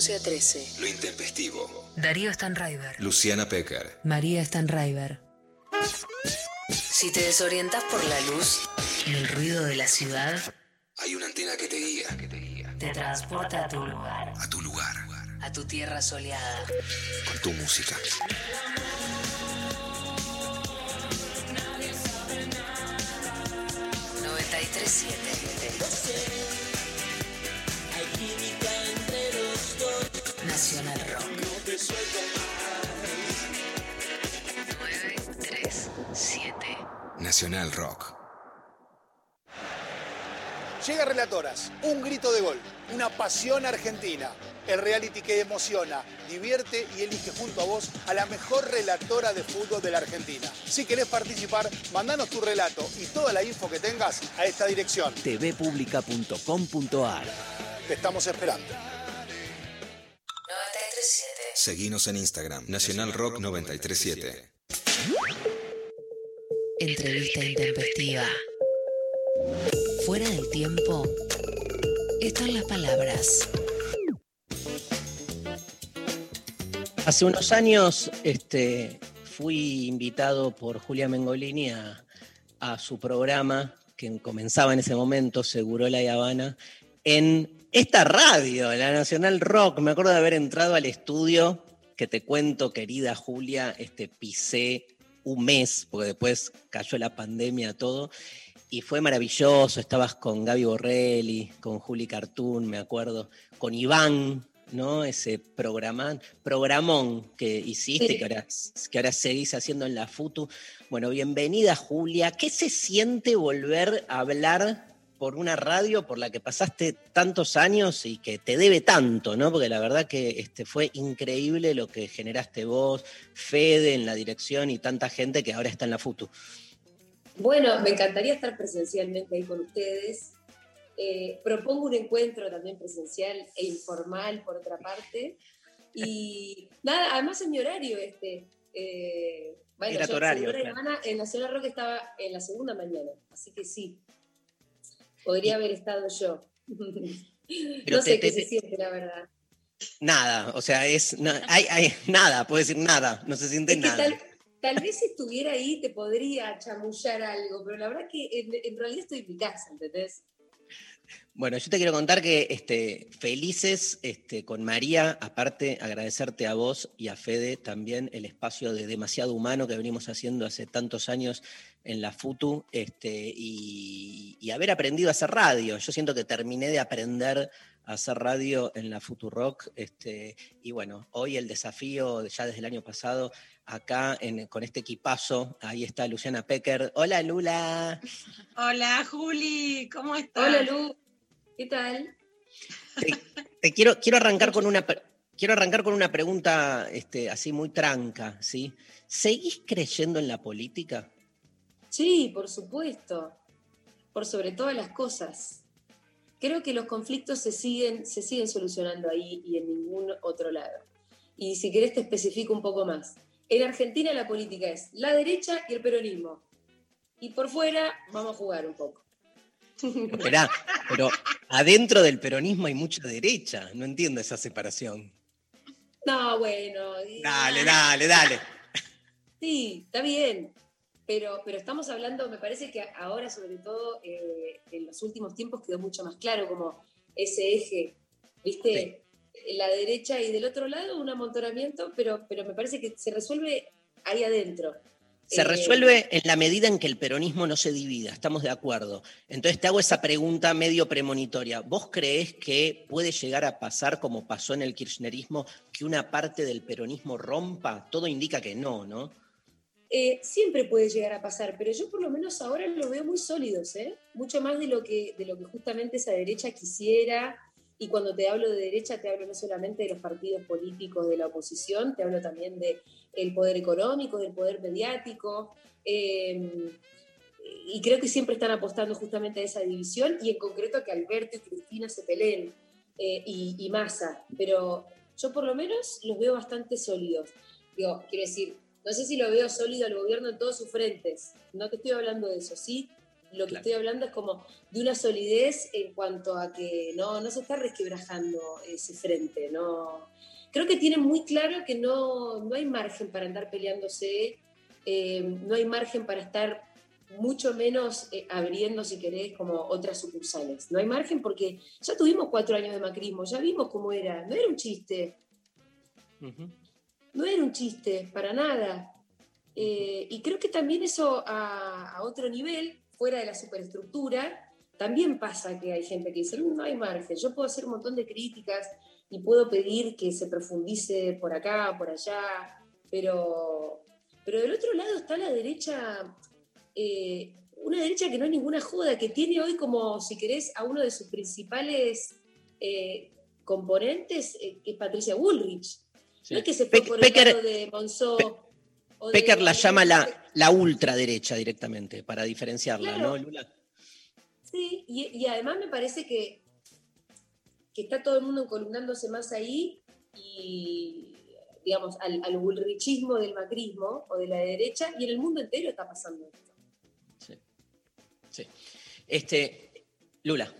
11 a 13. Lo intempestivo. Darío Stanraiver. Luciana Pecker. María Stanraiver. Si te desorientas por la luz y el ruido de la ciudad, hay una antena que te guía. Que te, guía. te transporta a tu lugar. A tu lugar. A tu tierra soleada. Con tu música. Nacional Rock. Llega Relatoras, un grito de gol, una pasión argentina. El reality que emociona, divierte y elige junto a vos a la mejor relatora de fútbol de la Argentina. Si querés participar, mandanos tu relato y toda la info que tengas a esta dirección. tvpublica.com.ar Te estamos esperando. 937. Seguinos en Instagram, Nacional Rock 937. Entrevista intempestiva. Fuera del tiempo están las palabras. Hace unos años este, fui invitado por Julia Mengolini a, a su programa que comenzaba en ese momento, Segurola y Habana, en esta radio, la Nacional Rock. Me acuerdo de haber entrado al estudio, que te cuento, querida Julia, este, pisé un mes, porque después cayó la pandemia, todo, y fue maravilloso. Estabas con Gaby Borrelli, con Juli Cartoon, me acuerdo, con Iván, ¿no? Ese programán, programón que hiciste, Sí. que, ahora, que ahora seguís haciendo en la FUTU. Bueno, bienvenida Julia. ¿Qué se siente volver a hablar por una radio por la que pasaste tantos años y que te debe tanto, ¿no? Porque la verdad que este, fue increíble lo que generaste vos, Fede en la dirección y tanta gente que ahora está en la FUTU. Bueno, me encantaría estar presencialmente ahí con ustedes. Eh, propongo un encuentro también presencial e informal, por otra parte. Y nada, además en mi horario este. eh, bueno, Era tu horario, claro. En Nacional Rock estaba en la segunda mañana, así que sí. Podría haber estado yo. Pero no sé te- qué se te- siente, la verdad. Nada, o sea, es na- hay, hay- nada, puedo decir nada, no se siente Es nada. tal, tal vez si estuviera ahí te podría chamullar algo, pero la verdad que en, en realidad estoy en mi casa, ¿entendés? Bueno, yo te quiero contar que este, felices este, con María, aparte agradecerte a vos y a Fede también el espacio de demasiado humano que venimos haciendo hace tantos años en la FUTU este, y, y haber aprendido a hacer radio. Yo siento que terminé de aprender a hacer radio en la FUTU Rock este, y bueno, hoy el desafío ya desde el año pasado acá en- con este equipazo, ahí está Luciana Pecker. Hola Lula. Hola, Juli, ¿cómo estás? Hola, Lu. ¿Qué tal? Te quiero, quiero arrancar con una quiero arrancar con una pregunta este, así muy tranca, ¿sí? ¿Seguís creyendo en la política? Sí, por supuesto. Por sobre todas las cosas. Creo que los conflictos se siguen, se siguen solucionando ahí y en ningún otro lado. Y si querés te especifico un poco más. En Argentina la política es la derecha y el peronismo. Y por fuera vamos a jugar un poco. Esperá, pero adentro del peronismo hay mucha derecha. No entiendo esa separación. No, bueno. y- Dale, dale, dale. Sí, está bien. Pero, pero estamos hablando, me parece que ahora, sobre todo eh, en los últimos tiempos, quedó mucho más claro como ese eje, ¿viste? La derecha y del otro lado un amontonamiento, pero, pero me parece que se resuelve ahí adentro. Se Eh, resuelve en la medida en que el peronismo no se divida, estamos de acuerdo. Entonces te hago esa pregunta medio premonitoria. ¿Vos creés que puede llegar a pasar como pasó en el kirchnerismo, que una parte del peronismo rompa? Todo indica que no, ¿no? Eh, siempre puede llegar a pasar, pero yo por lo menos ahora los veo muy sólidos, ¿eh? mucho más de lo, que, de lo que justamente esa derecha quisiera. Y cuando te hablo de derecha, te hablo no solamente de los partidos políticos de la oposición, te hablo también del poder económico, del poder mediático. eh, y creo que siempre están apostando justamente a esa división y en concreto que Alberto y Cristina se peleen eh, y, y Massa. Pero yo por lo menos los veo bastante sólidos. Digo, quiero decir, no sé si lo veo sólido al gobierno en todos sus frentes. No te estoy hablando de eso, sí. Lo que estoy hablando es como de una solidez en cuanto a que no, no se está resquebrajando ese frente. No. Creo que tienen muy claro que no, no hay margen para andar peleándose, eh, no hay margen para estar mucho menos eh, abriendo, si querés, como otras sucursales. No hay margen porque ya tuvimos cuatro años de macrismo, ya vimos cómo era, no era un chiste no era un chiste, para nada. Eh, y creo que también eso a, otro nivel, fuera de la superestructura, también pasa que hay gente que dice, "Mm, no hay margen, yo puedo hacer un montón de críticas y puedo pedir que se profundice por acá, por allá, pero, pero del otro lado está la derecha, eh, una derecha que no es ninguna joda, que tiene hoy como, si querés, a uno de sus principales eh, componentes, que es Patricia Bullrich. No es que se fue Pe- por el Pecker- lado de Monzó. de- Pecker la llama la, la ultraderecha directamente, para diferenciarla, Claro. ¿no, Lula? Sí, y, y además me parece que, que está todo el mundo columnándose más ahí y, digamos, al, al bullrichismo del macrismo o de la derecha, y en el mundo entero está pasando esto. Este, Lula.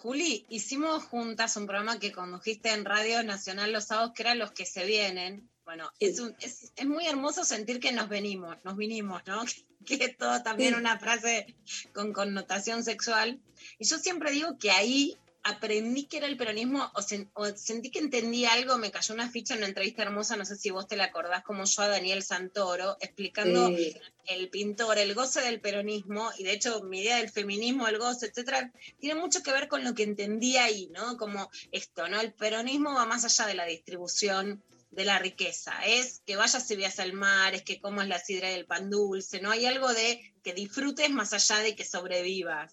Juli, hicimos juntas un programa que condujiste en Radio Nacional los sábados, que eran los que se vienen. Bueno, es, un- es, es muy hermoso sentir que nos venimos, nos vinimos, ¿no? Que es todo también Sí. una frase con connotación sexual. Y yo siempre digo que ahí aprendí que era el peronismo o, sen- o sentí que entendí algo, me cayó una ficha en una entrevista hermosa, no sé si vos te la acordás, como yo a Daniel Santoro, explicando Sí. el pintor, el goce del peronismo, y de hecho mi idea del feminismo, el goce, etcétera, tiene mucho que ver con lo que entendí ahí, ¿no? Como esto, ¿no? El peronismo va más allá de la distribución de la riqueza, es que vayas y veas el mar, es que comas la sidra y el pan dulce, ¿no? Hay algo de que disfrutes más allá de que sobrevivas.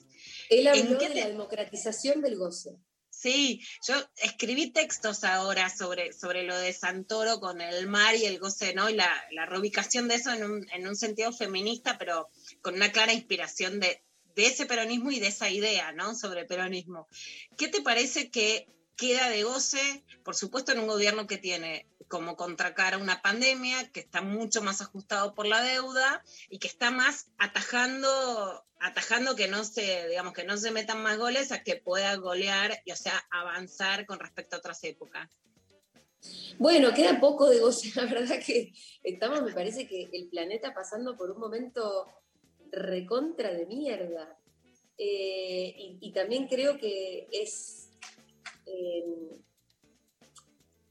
Él ¿En habló de te- la democratización del goce. Sí, yo escribí textos ahora sobre, sobre lo de Santoro con el mar y el goce, ¿no? Y la, la reubicación de eso en un, en un sentido feminista, pero con una clara inspiración de, de ese peronismo y de esa idea, ¿no? Sobre peronismo. ¿Qué te parece que queda de goce, por supuesto, en un gobierno que tiene como contracara una pandemia, que está mucho más ajustado por la deuda y que está más atajando, atajando que no se, digamos, que no se metan más goles a que pueda golear y o sea avanzar con respecto a otras épocas. Bueno, queda poco de goce. La verdad que estamos, me parece que el planeta pasando por un momento recontra de mierda. Eh, y, y también creo que es.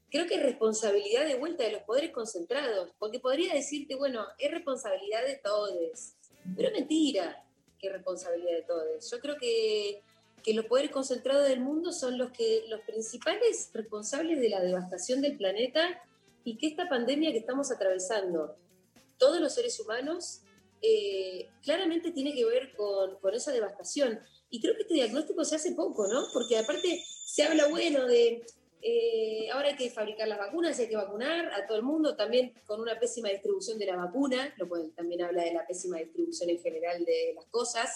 Creo que es responsabilidad de vuelta de los poderes concentrados. Porque podría decirte, bueno, es responsabilidad de todos. Pero mentira que es responsabilidad de todos. Yo creo que que los poderes concentrados del mundo son los que los principales responsables de la devastación del planeta y que esta pandemia que estamos atravesando todos los seres humanos eh, claramente tiene que ver con, con esa devastación. Y creo que este diagnóstico se hace poco, ¿no? Porque aparte se habla, bueno, de eh, ahora hay que fabricar las vacunas, hay que vacunar a todo el mundo, también con una pésima distribución de la vacuna, lo cual también habla de la pésima distribución en general de las cosas.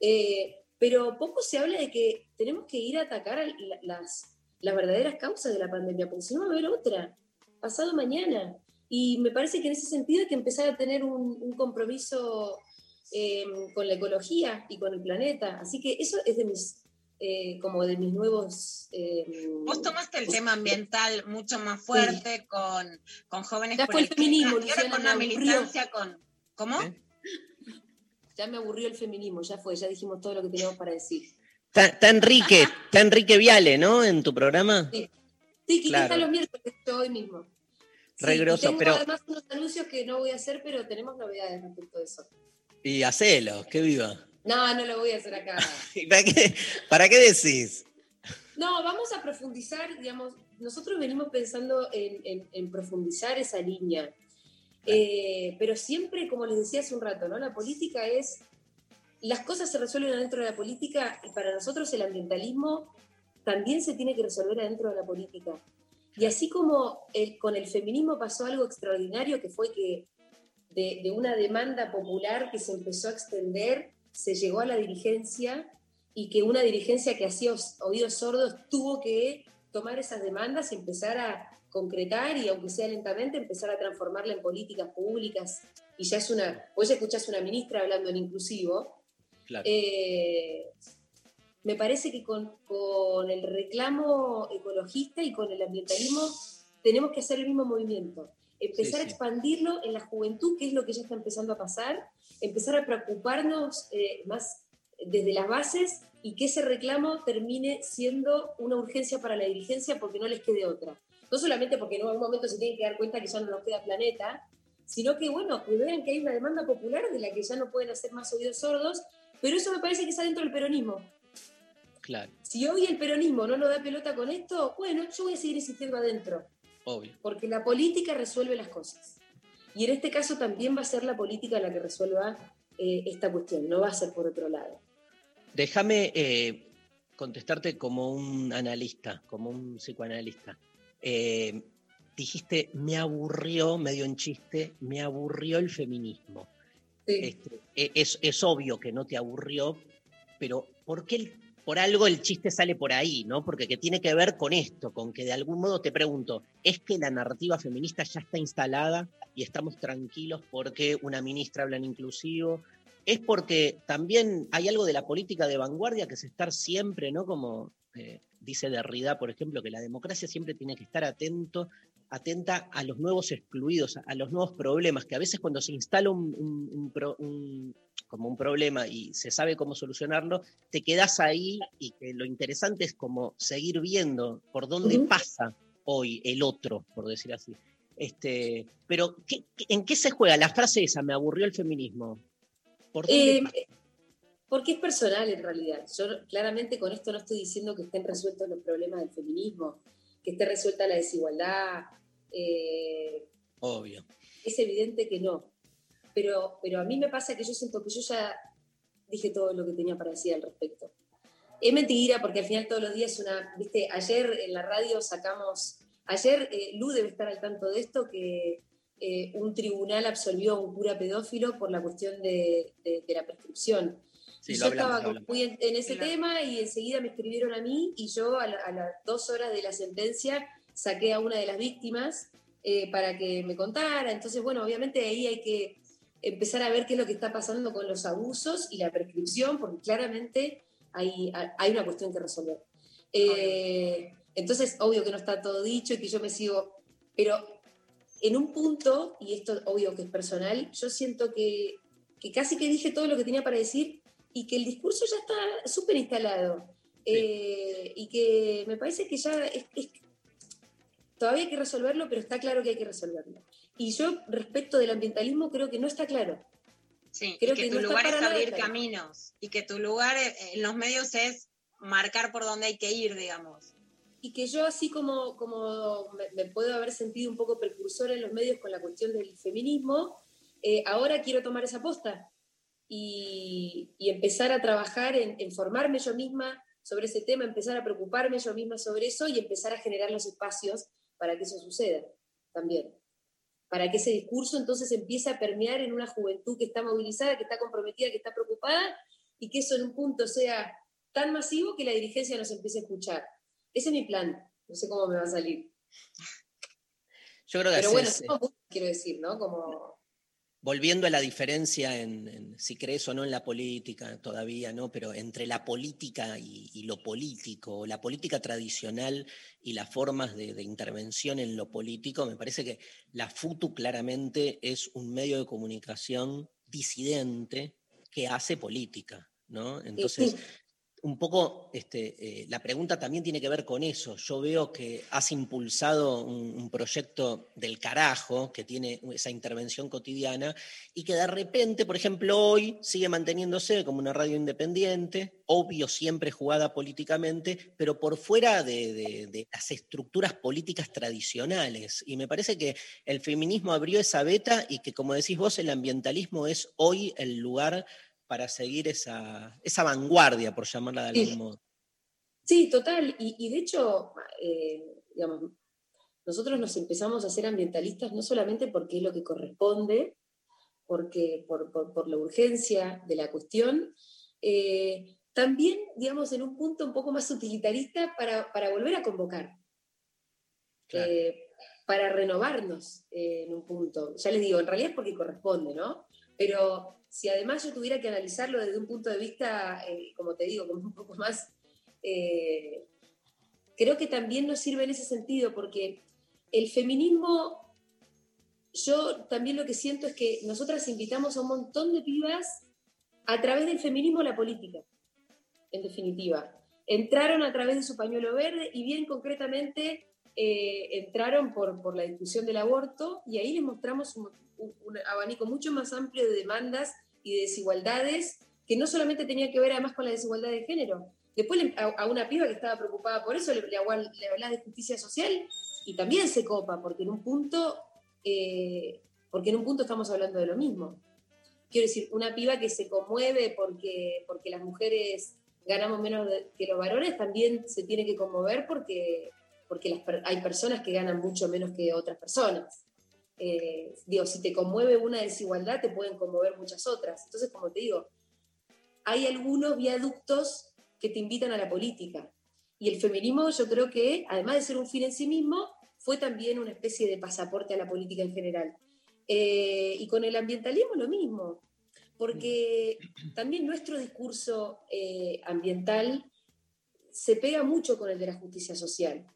Eh, pero poco se habla de que tenemos que ir a atacar las, las verdaderas causas de la pandemia, porque si no va a haber otra, pasado mañana. Y me parece que en ese sentido hay que empezar a tener un compromiso eh, con la ecología y con el planeta. Así que eso es de mis, eh, como de mis nuevos... eh, Vos tomaste el tema ambiental mucho más fuerte con, con jóvenes Ya fue el feminismo, y ahora con aburrió. militancia con... ¿Cómo? Ya me aburrió el feminismo, ya fue, ya dijimos todo lo que teníamos para decir. Está, está Enrique, está Enrique Viale, ¿no? En tu programa. Sí, sí que Claro. está los miércoles, hoy mismo. Sí, tengo pero- además unos anuncios que no voy a hacer, pero tenemos novedades respecto a eso. Y hacelo, que viva. No, no lo voy a hacer acá. ¿Y ¿Para qué, ¿Para qué decís? No, vamos a profundizar, digamos, nosotros venimos pensando en, en- en profundizar esa línea, Eh, pero siempre, como les decía hace un rato, ¿no? La política es, las cosas se resuelven adentro de la política y para nosotros el ambientalismo también se tiene que resolver adentro de la política. Y así como el- con el feminismo pasó algo extraordinario, que fue que de, de una demanda popular que se empezó a extender, se llegó a la dirigencia y que una dirigencia que hacía os- oídos sordos tuvo que tomar esas demandas y empezar a concretar y aunque sea lentamente empezar a transformarla en políticas públicas y ya es una, hoy ya escuchás una ministra hablando en inclusivo, Claro. eh, me parece que con, con el reclamo ecologista y con el ambientalismo tenemos que hacer el mismo movimiento. Empezar Sí, a sí. expandirlo en la juventud, que es lo que ya está empezando a pasar, empezar a preocuparnos eh, más desde las bases y que ese reclamo termine siendo una urgencia para la dirigencia porque no les quede otra. No solamente porque en algún momento se tienen que dar cuenta que ya no nos queda planeta, sino que, bueno, que vean que hay una demanda popular de la que ya no pueden hacer más oídos sordos Pero eso me parece que está dentro del peronismo. Claro, Si hoy el peronismo no nos da pelota con esto, bueno, yo voy a seguir insistiendo adentro, obvio. porque la política resuelve las cosas. Y en este caso también va a ser la política la que resuelva eh, esta cuestión, no va a ser por otro lado. Déjame eh, contestarte como un analista, como un psicoanalista. Eh, dijiste, me aburrió, medio en chiste, me aburrió el feminismo. Este, e- es, es obvio que no te aburrió, pero ¿por qué el- por algo el chiste sale por ahí, ¿no? Porque que tiene que ver con esto, con que de algún modo te pregunto, ¿es que la narrativa feminista ya está instalada y estamos tranquilos porque una ministra habla en inclusivo? Es porque también hay algo de la política de vanguardia que es estar siempre, ¿no? Como eh, dice Derrida, por ejemplo, que la democracia siempre tiene que estar atento, atenta a los nuevos excluidos, a, a los nuevos problemas, que a veces cuando se instala un, como un problema y se sabe cómo solucionarlo, te quedas ahí y que lo interesante es como seguir viendo por dónde pasa hoy el otro, por decir así. Este, pero, ¿qué- qué- ¿en qué se juega? La frase esa, me aburrió el feminismo. ¿Por dónde Eh, pasa? porque es personal en realidad. Yo claramente con esto no estoy diciendo que estén resueltos los problemas del feminismo, que esté resuelta la desigualdad. eh, Obvio. es evidente que no. Pero, pero a mí me pasa que yo siento que yo ya dije todo lo que tenía para decir al respecto. Es mentira, porque al final todos los días una, viste, ayer en la radio sacamos, ayer eh, Lu debe estar al tanto de esto, que eh, un tribunal absolvió a un cura pedófilo por la cuestión de, de- de la prescripción. Sí, y lo yo hablamos, estaba hablamos. muy en, en ese Claro. tema y enseguida me escribieron a mí y yo a, la- a las dos horas de la sentencia saqué a una de las víctimas eh, para que me contara. Entonces, bueno, obviamente ahí hay que empezar a ver qué es lo que está pasando con los abusos y la prescripción, porque claramente hay, hay una cuestión que resolver. Eh, entonces, obvio que no está todo dicho y que yo me sigo, pero en un punto, y esto obvio que es personal, yo siento que, que casi que dije todo lo que tenía para decir y que el discurso ya está súper instalado. Eh, y que me parece que ya es, es- todavía hay que resolverlo, pero está claro que hay que resolverlo. Y yo, respecto del ambientalismo, creo que no está claro. Sí, Creo y que, que tu no lugar es abrir claro. caminos y que tu lugar eh, en los medios es marcar por dónde hay que ir, digamos. y que yo así como, como me, me puedo haber sentido un poco precursora en los medios con la cuestión del feminismo, eh, ahora quiero tomar esa posta y, y empezar a trabajar en, en formarme yo misma sobre ese tema, empezar a preocuparme yo misma sobre eso y empezar a generar los espacios para que eso suceda también. Para que ese discurso entonces empiece a permear en una juventud que está movilizada, que está comprometida, que está preocupada y que eso en un punto sea tan masivo que la dirigencia nos empiece a escuchar. Ese es mi plan. No sé cómo me va a salir. Yo creo que Pero bueno, haces, eh, quiero decir, ¿no? Como volviendo a la diferencia en, en si crees o no en la política todavía, ¿no? Pero entre la política y, y lo político, la política tradicional y las formas de, de intervención en lo político, me parece que la FUTU claramente es un medio de comunicación disidente que hace política, ¿no? Entonces, un poco este, eh, la pregunta también tiene que ver con eso. Yo veo que has impulsado un, proyecto del carajo que tiene esa intervención cotidiana y que de repente, por ejemplo, hoy sigue manteniéndose como una radio independiente, obvio siempre jugada políticamente, pero por fuera de, de- de las estructuras políticas tradicionales. Y me parece que el feminismo abrió esa beta y que, como decís vos, el ambientalismo es hoy el lugar para seguir esa, esa vanguardia, por llamarla de algún Sí. modo. Sí, total. Y, y de hecho, eh, digamos, nosotros nos empezamos a ser ambientalistas no solamente porque es lo que corresponde, porque por, por- por la urgencia de la cuestión, eh, también, digamos, en un punto un poco más utilitarista para, para volver a convocar, eh, para renovarnos eh, en un punto. Ya les digo, en realidad es porque corresponde, ¿no? Pero si además yo tuviera que analizarlo desde un punto de vista, eh, como te digo, como un poco más, eh, creo que también nos sirve en ese sentido, porque el feminismo, yo también lo que siento es que nosotras invitamos a un montón de pibas a través del feminismo a la política, en definitiva. Entraron a través de su pañuelo verde y bien concretamente eh, entraron por, por la discusión del aborto y ahí les mostramos un, un- abanico mucho más amplio de demandas y de desigualdades que no solamente tenía que ver además con la desigualdad de género. Después a, una piba que estaba preocupada por eso le, le, hablás de justicia social y también se copa, porque en un punto, eh, porque en un punto estamos hablando de lo mismo. Quiero decir, una piba que se conmueve porque, porque las mujeres ganamos menos que los varones, también se tiene que conmover porque, porque hay personas que ganan mucho menos que otras personas. Eh, digo, si te conmueve una desigualdad, te pueden conmover muchas otras. Entonces, como te digo, hay algunos viaductos que te invitan a la política. Y el feminismo, yo creo que, además de ser un fin en sí mismo, fue también una especie de pasaporte a la política en general. Eh, y con el ambientalismo lo mismo, porque también nuestro discurso eh, ambiental se pega mucho con el de la justicia social.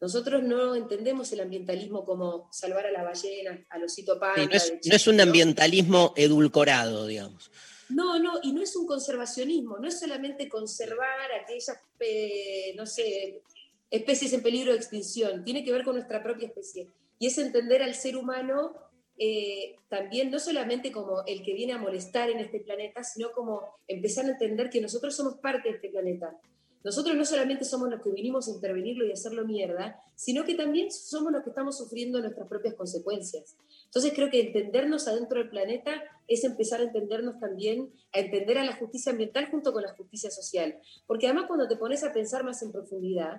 Nosotros no entendemos el ambientalismo como salvar a la ballena, al osito panda. Sí, no, es, de no es un ambientalismo edulcorado, digamos. No, no, y no es un conservacionismo, no es solamente conservar aquellas, eh, no sé, especies en peligro de extinción, tiene que ver con nuestra propia especie. Y es entender al ser humano eh, también, no solamente como el que viene a molestar en este planeta, sino como empezar a entender que nosotros somos parte de este planeta. Nosotros no solamente somos los que vinimos a intervenirlo y hacerlo mierda, sino que también somos los que estamos sufriendo nuestras propias consecuencias. Entonces creo que entendernos adentro del planeta es empezar a entendernos también, a entender a la justicia ambiental junto con la justicia social. Porque además cuando te pones a pensar más en profundidad,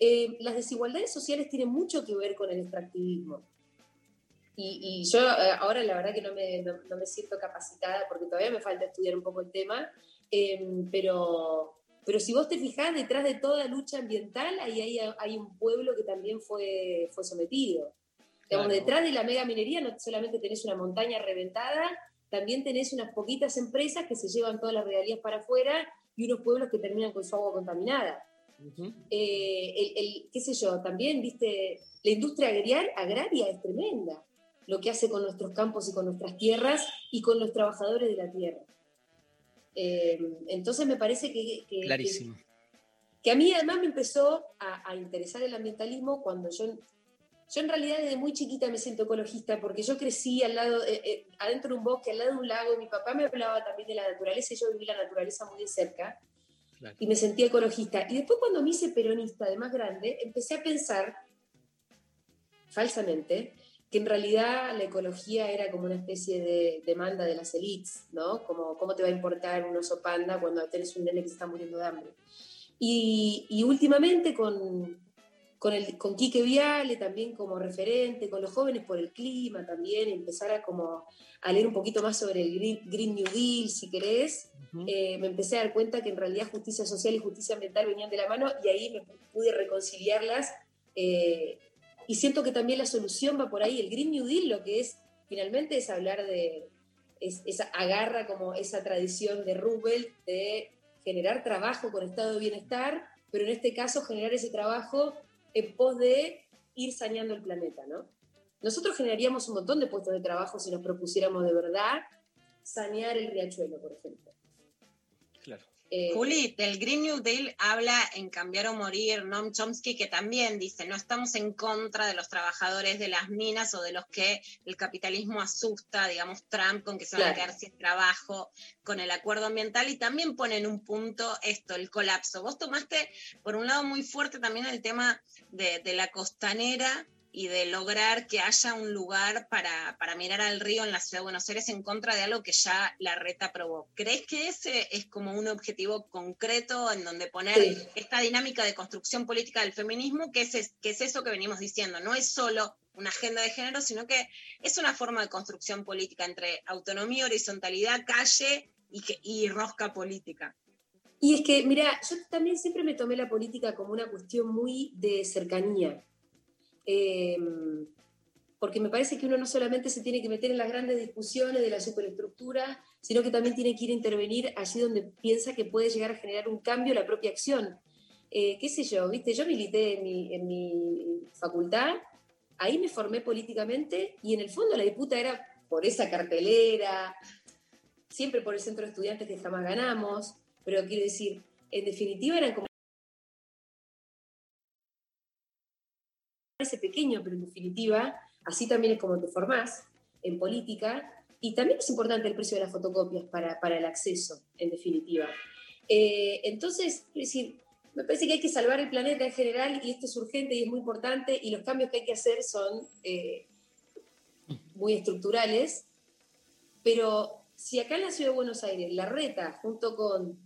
eh, las desigualdades sociales tienen mucho que ver con el extractivismo. Y, y yo eh, ahora la verdad que no me, no, no me siento capacitada porque todavía me falta estudiar un poco el tema, eh, pero, pero si vos te fijás, detrás de toda lucha ambiental ahí hay, hay un pueblo que también fue, fue sometido. Digamos, Claro. detrás de la mega minería no solamente tenés una montaña reventada, también tenés unas poquitas empresas que se llevan todas las regalías para afuera y unos pueblos que terminan con su agua contaminada. Eh, el, el- qué sé yo, también, viste, la industria agriar- agraria es tremenda, lo que hace con nuestros campos y con nuestras tierras y con los trabajadores de la tierra. Eh, entonces me parece que, que- Clarísimo. que a mí además me empezó a, a interesar el ambientalismo cuando yo, yo en realidad desde muy chiquita me siento ecologista porque yo crecí al lado, eh, eh, adentro de un bosque, al lado de un lago, y mi papá me hablaba también de la naturaleza y yo viví la naturaleza muy de cerca y me sentía ecologista. Y después cuando me hice peronista de más grande, empecé a pensar, falsamente, que en realidad la ecología era como una especie de demanda de las elites, ¿no? Como cómo te va a importar un oso panda cuando tenés un nene que se está muriendo de hambre. Y, y últimamente con, con, el, con Quique Viale también como referente, con los jóvenes por el clima también, empezar a, como, a leer un poquito más sobre el Green, Green New Deal, si querés, eh, me empecé a dar cuenta que en realidad justicia social y justicia ambiental venían de la mano y ahí me pude reconciliarlas. eh, y siento que también la solución va por ahí. El Green New Deal lo que es finalmente es hablar de, es, esa, agarra como esa tradición de Roosevelt de generar trabajo con estado de bienestar, pero en este caso generar ese trabajo en pos de ir saneando el planeta, ¿no? Nosotros generaríamos un montón de puestos de trabajo si nos propusiéramos de verdad sanear el riachuelo, por ejemplo. Eh, Juli, del Green New Deal habla en Cambiar o Morir Noam Chomsky, que también dice, no estamos en contra de los trabajadores de las minas o de los que el capitalismo asusta, digamos Trump, con que se van a quedar sin trabajo con el acuerdo ambiental, y también pone en un punto esto, el colapso. Vos tomaste, por un lado, muy fuerte también el tema de, de la costanera y de lograr que haya un lugar para, para mirar al río en la ciudad de Buenos Aires en contra de algo que ya la reta aprobó. ¿Crees que ese es como un objetivo concreto en donde poner Sí. esta dinámica de construcción política del feminismo, que es, es- que es eso que venimos diciendo? No es solo una agenda de género, sino que es una forma de construcción política entre autonomía, horizontalidad, calle y, que- y rosca política. Y es que, mira, yo también siempre me tomé la política como una cuestión muy de cercanía. Eh, porque me parece que uno no solamente se tiene que meter en las grandes discusiones de la superestructura, sino que también tiene que ir a intervenir allí donde piensa que puede llegar a generar un cambio la propia acción. Eh, ¿Qué sé yo? ¿Viste? Yo milité en mi, en mi facultad, ahí me formé políticamente y en el fondo la disputa era por esa cartelera, siempre por el centro de estudiantes que jamás ganamos, pero quiero decir, en definitiva eran como parece pequeño, pero en definitiva, así también es como te formás en política. Y también es importante el precio de las fotocopias para, para el acceso, en definitiva. Eh, entonces, es decir, me parece que hay que salvar el planeta en general y esto es urgente y es muy importante y los cambios que hay que hacer son eh, muy estructurales, pero si acá en la Ciudad de Buenos Aires la reta junto con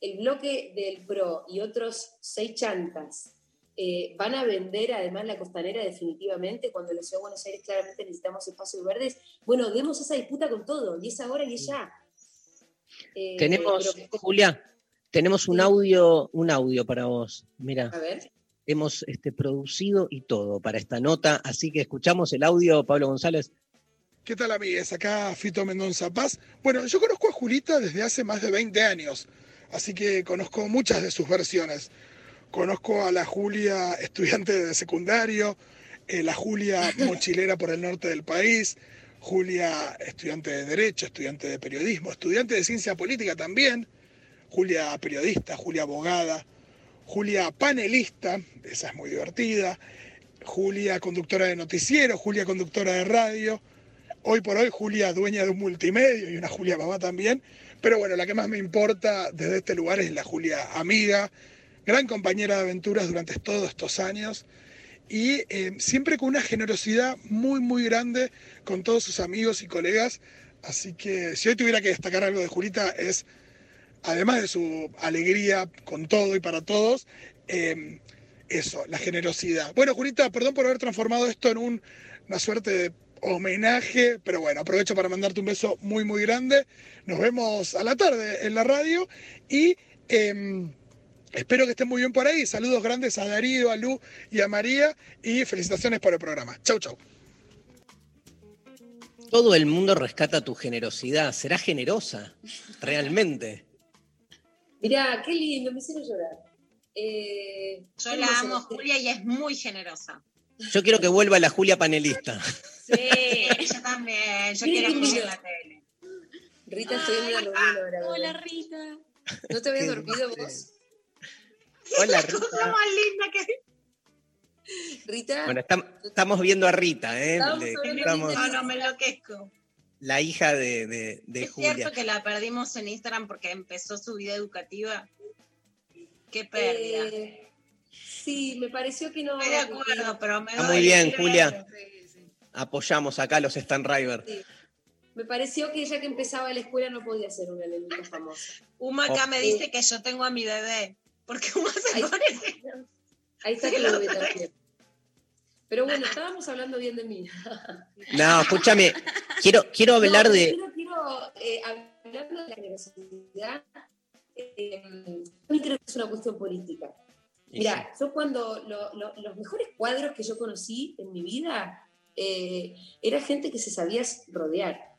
el bloque del PRO y otros seis chantas eh, van a vender además la costanera definitivamente cuando en la Ciudad de Buenos Aires claramente necesitamos espacios verdes, bueno, demos esa disputa con todo y es ahora y es ya. Eh, Tenemos, pero- Julia, tenemos un audio, un audio para vos. Mira, A ver. hemos este, producido y todo para esta nota, así que escuchamos el audio, Pablo González. ¿Qué tal, amigues? Acá Fito Mendoza Paz. Bueno, yo conozco a Julita desde hace más de 20 años, así que conozco muchas de sus versiones. Conozco a la Julia estudiante de secundario, eh, la Julia mochilera por el norte del país, Julia estudiante de Derecho, estudiante de Periodismo, estudiante de Ciencia Política también, Julia periodista, Julia abogada, Julia panelista, esa es muy divertida, Julia conductora de noticiero, Julia conductora de radio, hoy por hoy Julia dueña de un multimedio y una Julia mamá también, pero bueno, la que más me importa desde este lugar es la Julia amiga, gran compañera de aventuras durante todos estos años y eh, siempre con una generosidad muy, muy grande con todos sus amigos y colegas. Así que si hoy tuviera que destacar algo de Julita es, además de su alegría con todo y para todos, eh, eso, la generosidad. Bueno, Julita, perdón por haber transformado esto en un- una suerte de homenaje, pero bueno, aprovecho para mandarte un beso muy, muy grande. Nos vemos a la tarde en la radio y... em, Espero que estén muy bien por ahí. Saludos grandes a Darío, a Lu y a María y felicitaciones por el programa. Chau, chau. Todo el mundo rescata tu generosidad. ¿Será generosa? Realmente. Mirá, qué lindo, me hicieron llorar. Eh, Yo la amo, a. Julia, y es muy generosa. Yo quiero que vuelva la Julia panelista. Sí, yo también. Yo quiero en la tele. Rita, estoy en ahora. Hola. Rita. ¿No te habías dormido vos? Hola, La Rita. cosa más linda que. Rita, Bueno, estam- estamos viendo a Rita, ¿eh? Le- estamos- No, no me enloquezco. la hija de, de- de es Julia. cierto que la perdimos en Instagram porque empezó su vida educativa. Qué pérdida. eh, sí, me pareció que no. Estoy de acuerdo, pero me Está muy bien, Julia. Apoyamos acá a los Stan River. Sí. Me pareció que ya que empezaba la escuela no podía ser una nenita famosa. Uma acá Oh. me dice que yo tengo a mi bebé. Porque Uma se Ahí-. Ahí está tu lo también. Pero bueno, estábamos hablando bien de mí. No, escúchame. Quiero, quiero hablar No, de. Quiero, quiero, eh, hablando de la generosidad, eh, también creo que es una cuestión política. Mira, yo cuando lo- lo- los mejores cuadros que yo conocí en mi vida eh, era gente que se sabía rodear.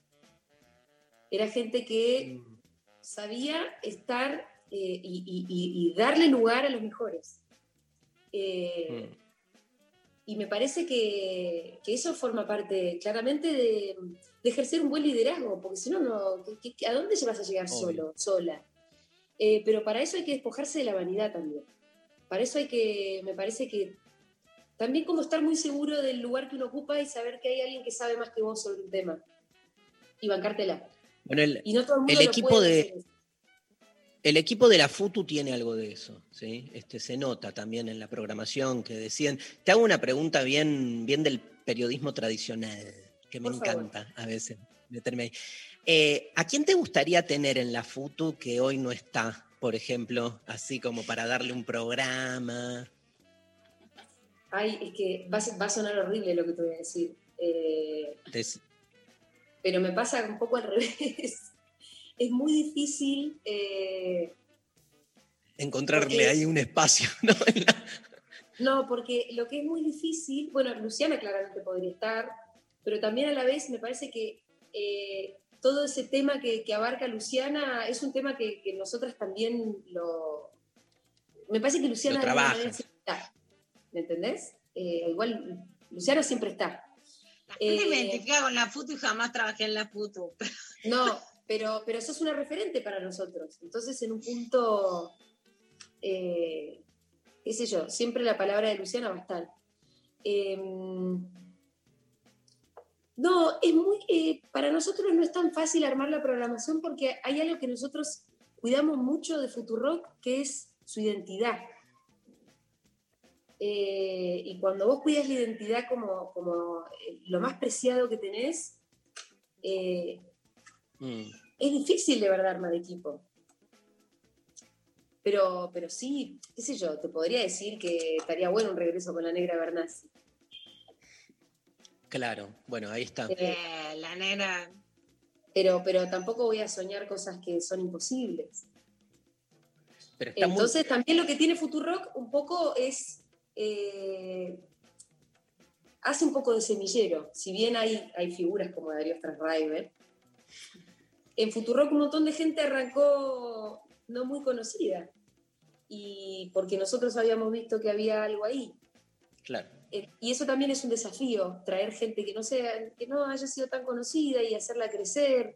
Era gente que sabía estar eh, y, y- y- y darle lugar a los mejores. Eh, y me parece que, que eso forma parte claramente de, de ejercer un buen liderazgo, porque si no, no ¿qué- qué- ¿a dónde se vas a llegar Obvio. solo, sola? Eh, pero para eso hay que despojarse de la vanidad también. Para eso hay que, me parece que también como estar muy seguro del lugar que uno ocupa y saber que hay alguien que sabe más que vos sobre un tema. Y bancártela. Bueno, el, Y no todo el mundo el equipo de- hacer. El equipo de la FUTU tiene algo de eso, ¿sí? Este, se nota también en la programación que decían. Te hago una pregunta bien, bien del periodismo tradicional, que me Por favor. encanta a veces meterme ahí. Eh, ¿A quién te gustaría tener en la FUTU que hoy no está, por ejemplo, así como para darle un programa? Ay, es que va, a- va a sonar horrible lo que te voy a decir. Eh, Des- pero me pasa un poco al revés. Es muy difícil. eh, encontrarle Porque- ahí un espacio, ¿no? No, porque lo que es muy difícil, bueno, Luciana claramente podría estar, pero también a la vez me parece que eh, todo ese tema que, que abarca Luciana es un tema que, que nosotras también lo. Me parece que Luciana siempre está. ¿Me entendés? Eh, igual Luciana siempre está. La gente me identifica con la FUTU y jamás trabajé en la FUTU. No, pero, pero sos una referente para nosotros. Entonces, en un punto, eh, qué sé yo, siempre la palabra de Luciana va a estar. Eh, No, es muy, eh, para nosotros no es tan fácil armar la programación porque hay algo que nosotros cuidamos mucho de Futurock, que es su identidad. Eh, y cuando vos cuidas la identidad como, como lo más preciado que tenés, Mm. es difícil de verdad armar equipo. Pero, pero sí, qué sé yo, te podría decir que estaría bueno un regreso con la negra Bernasi. Claro, bueno, ahí está. Eh, la nena. Pero, pero tampoco voy a soñar cosas que son imposibles. Pero está muy- Entonces también lo que tiene Futurock un poco es... eh, hace un poco de semillero. Si bien hay, hay figuras como Darío Strasriver, en Futurock un montón de gente arrancó no muy conocida. Y porque nosotros habíamos visto que había algo ahí. Claro. Eh, y eso también es un desafío, traer gente que no, sea, que no haya sido tan conocida y hacerla crecer.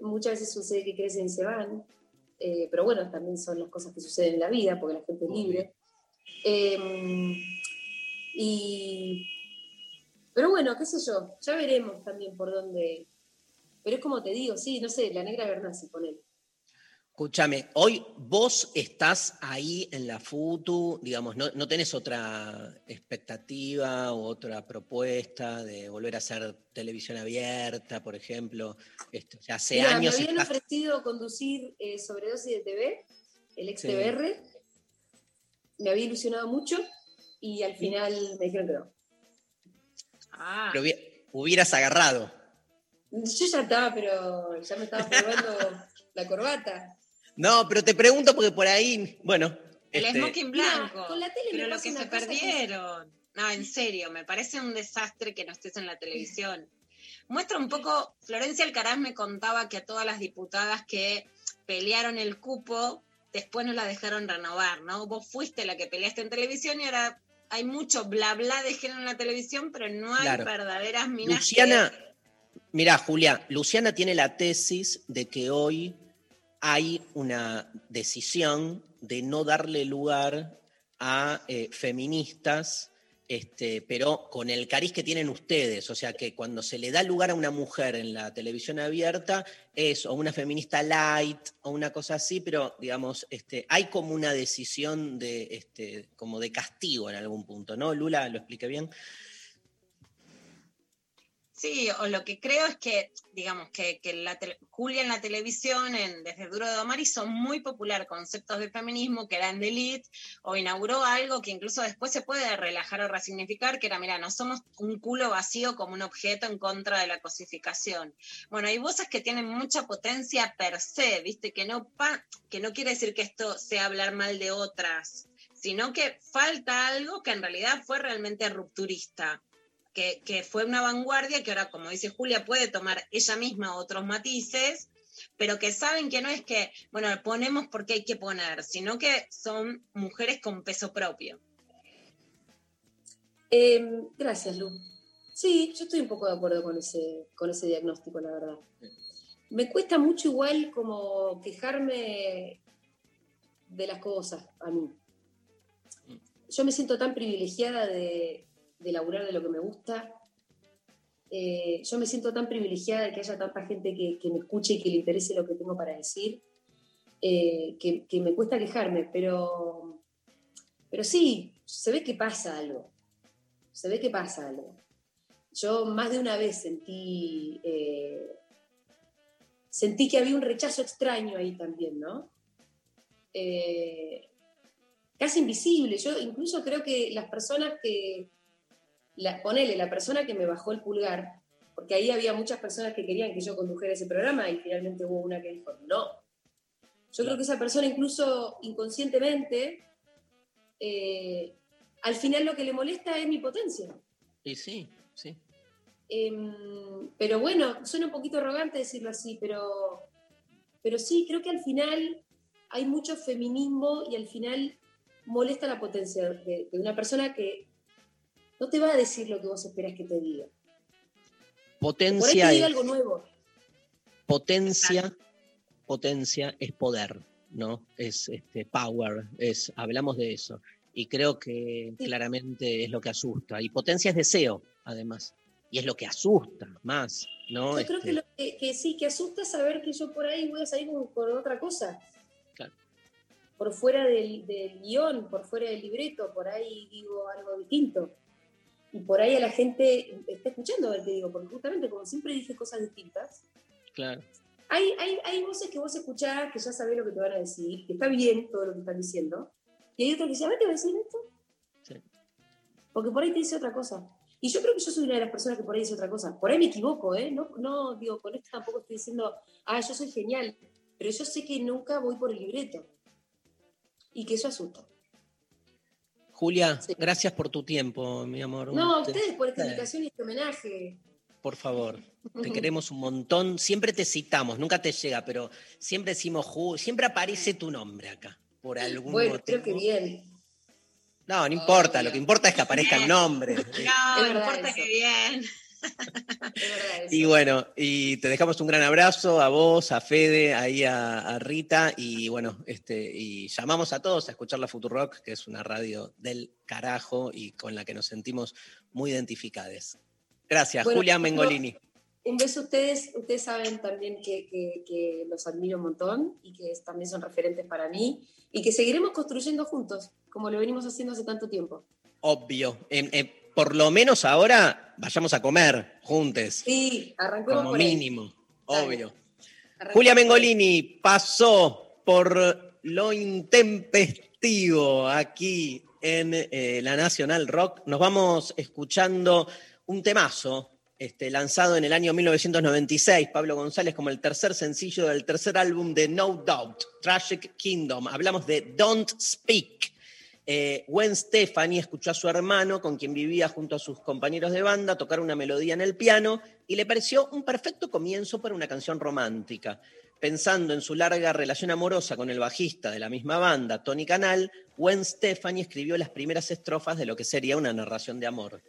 Muchas veces sucede que crecen y se van, Eh, pero bueno, también son las cosas que suceden en la vida, porque la gente es libre. Eh, y, pero bueno, qué sé yo, ya veremos también por dónde. Pero es como te digo, sí, no sé, la negra Bernasi, ponele. Escúchame, hoy vos estás ahí en la FUTU, digamos, no, no tenés otra expectativa o otra propuesta de volver a hacer televisión abierta, por ejemplo. Esto, ya hace Mira, años me habían estás- ofrecido conducir eh, Sobredosis de TV, el ex Sí. TBR. Me había ilusionado mucho y al final me dijeron que no. Ah. pero hubi- hubieras agarrado. Yo ya estaba, pero ya me estaba probando la corbata. No, pero te pregunto porque por ahí, bueno. El este, smoking Mira, blanco. con la tele me pero lo que se que- perdieron. No, en serio, me parece un desastre que no estés en la televisión. Muestra un poco, Florencia Alcaraz me contaba que a todas las diputadas que pelearon el cupo, después no la dejaron renovar, ¿no? Vos fuiste la que peleaste en televisión y ahora hay mucho bla bla de género en la televisión, pero no hay Claro. verdaderas minas. Luciana, mira, Julia, Luciana tiene la tesis de que hoy hay una decisión de no darle lugar a eh, feministas, este, pero con el cariz que tienen ustedes. O sea que cuando se le da lugar a una mujer en la televisión abierta, es o una feminista light o una cosa así, pero digamos, este, hay como una decisión de, este, como de castigo en algún punto, ¿no? Lula, ¿lo expliqué bien? Sí, o lo que creo es que, digamos, que, que la Julia en la televisión, en Desde Duro de Omar, hizo muy popular conceptos de feminismo que eran de elite, o inauguró algo que incluso después se puede relajar o resignificar, que era, mira, no somos un culo vacío como un objeto en contra de la cosificación. Bueno, hay voces que tienen mucha potencia per se, ¿viste? Que no, pa- que no quiere decir que esto sea hablar mal de otras, sino que falta algo que en realidad fue realmente rupturista que, fue una vanguardia que ahora, como dice Julia, puede tomar ella misma otros matices, pero que saben que no es que, bueno, ponemos porque hay que poner, sino que son mujeres con peso propio. Eh, gracias, Lu. Sí, yo estoy un poco de acuerdo con ese, con ese diagnóstico, la verdad. Me cuesta mucho igual como quejarme de las cosas a mí. Yo me siento tan privilegiada de, de laburar de lo que me gusta. Eh, yo me siento tan privilegiada de que haya tanta gente que, que me escuche y que le interese lo que tengo para decir, eh, que, que me cuesta quejarme, pero, pero sí, se ve que pasa algo se ve que pasa algo. Yo más de una vez sentí, eh, sentí que había un rechazo extraño ahí también, ¿no? Casi invisible. Yo incluso creo que las personas que, la, ponele, la persona que me bajó el pulgar, porque ahí había muchas personas que querían que yo condujera ese programa y finalmente hubo una que dijo, no. Yo creo que esa persona incluso inconscientemente eh, al final lo que le molesta es mi potencia. Y sí, sí. Em, pero bueno, suena un poquito arrogante decirlo así, pero, pero sí, creo que al final hay mucho feminismo y al final molesta la potencia de, de una persona que no te va a decir lo que vos esperas que te diga. Por ahí Potencia te diga es, algo nuevo. potencia, potencia es poder, ¿no? Es este, power, es, hablamos de eso. Y creo que claramente es lo que asusta. Y potencia es deseo, además. y es lo que asusta más, ¿no? Yo creo Este, que, lo que, que sí, que asusta saber que yo por ahí voy a salir con, con otra cosa. Claro. Por fuera del, del guion, por fuera del libreto, por ahí digo algo distinto. Y por ahí a la gente está escuchando que digo, porque justamente como siempre dije cosas distintas, claro. hay, hay, hay voces que vos escuchás que ya sabés lo que te van a decir, que está bien todo lo que están diciendo, y hay otros que dicen, a ver, ¿te va a decir esto? Sí. Porque por ahí te dice otra cosa. Y yo creo que yo soy una de las personas que por ahí dice otra cosa. Por ahí me equivoco, ¿eh? No, no digo, con esto tampoco estoy diciendo, ah, yo soy genial, pero yo sé que nunca voy por el libreto. Y que eso asusta. Julia, gracias por tu tiempo, mi amor. No, a Te- ustedes por esta invitación y este homenaje. Por favor, te queremos un montón. Siempre te citamos, nunca te llega, pero siempre decimos, Ju- siempre aparece tu nombre acá, por algún Bueno, motivo. creo que bien. No, no importa, lo que importa es que aparezca el nombre. No, no importa eso. que bien. Y bueno, y te dejamos un gran abrazo a vos, a Fede, ahí a, a Rita, y bueno, este, y llamamos a todos a escuchar la Futurock, que es una radio del carajo y con la que nos sentimos muy identificadas. Gracias, Bueno, Julia Mengolini. Un beso a ustedes. Ustedes saben también que, que- que los admiro un montón y que también son referentes para mí y que seguiremos construyendo juntos, como lo venimos haciendo hace tanto tiempo. Obvio. Por lo menos ahora vayamos a comer juntos, Sí, arranquemos como por mínimo, obvio. Julia. Mengolini pasó por lo intempestivo aquí en eh, la Nacional Rock. Nos vamos escuchando un temazo este, lanzado en el año 1996, Pablo González, como el tercer sencillo del tercer álbum de No Doubt, Tragic Kingdom. Hablamos de Don't Speak. Eh, Gwen Stefani escuchó a su hermano, con quien vivía junto a sus compañeros de banda, tocar una melodía en el piano y le pareció un perfecto comienzo para una canción romántica. Pensando en su larga relación amorosa con el bajista de la misma banda, Tony Canal, Gwen Stefani escribió las primeras estrofas de lo que sería una narración de amor.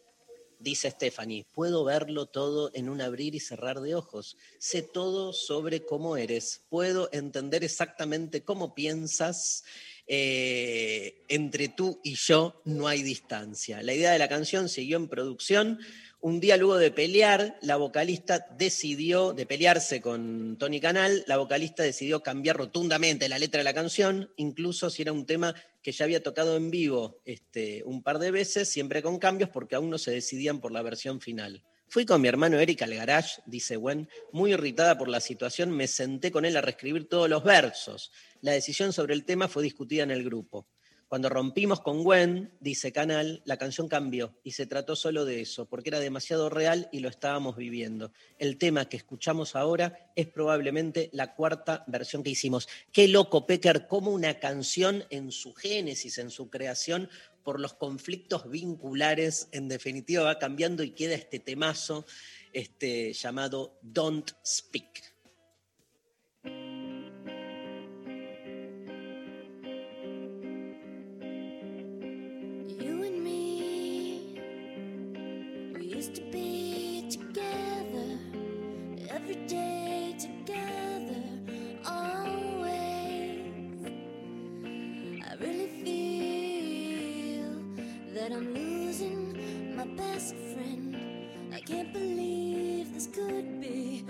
Dice Stephanie, puedo verlo todo en un abrir y cerrar de ojos. Sé todo sobre cómo eres. Puedo entender exactamente cómo piensas. Eh, entre tú y yo no hay distancia. La idea de la canción siguió en producción. Un día luego de pelear, la vocalista decidió, de pelearse con Tony Canal, la vocalista decidió cambiar rotundamente la letra de la canción, incluso si era un tema que ya había tocado en vivo este, un par de veces, siempre con cambios porque aún no se decidían por la versión final. Fui con mi hermano Eric al garage, dice Gwen, muy irritada por la situación, me senté con él a reescribir todos los versos. La decisión sobre el tema fue discutida en el grupo. Cuando rompimos con Gwen, dice Canal, la canción cambió y se trató solo de eso, porque era demasiado real y lo estábamos viviendo. El tema que escuchamos ahora es probablemente la cuarta versión que hicimos. Qué loco, Pecker, cómo una canción en su génesis, en su creación, por los conflictos vinculares, en definitiva va cambiando y queda este temazo este, llamado Don't Speak. Best friend. I can't believe this could be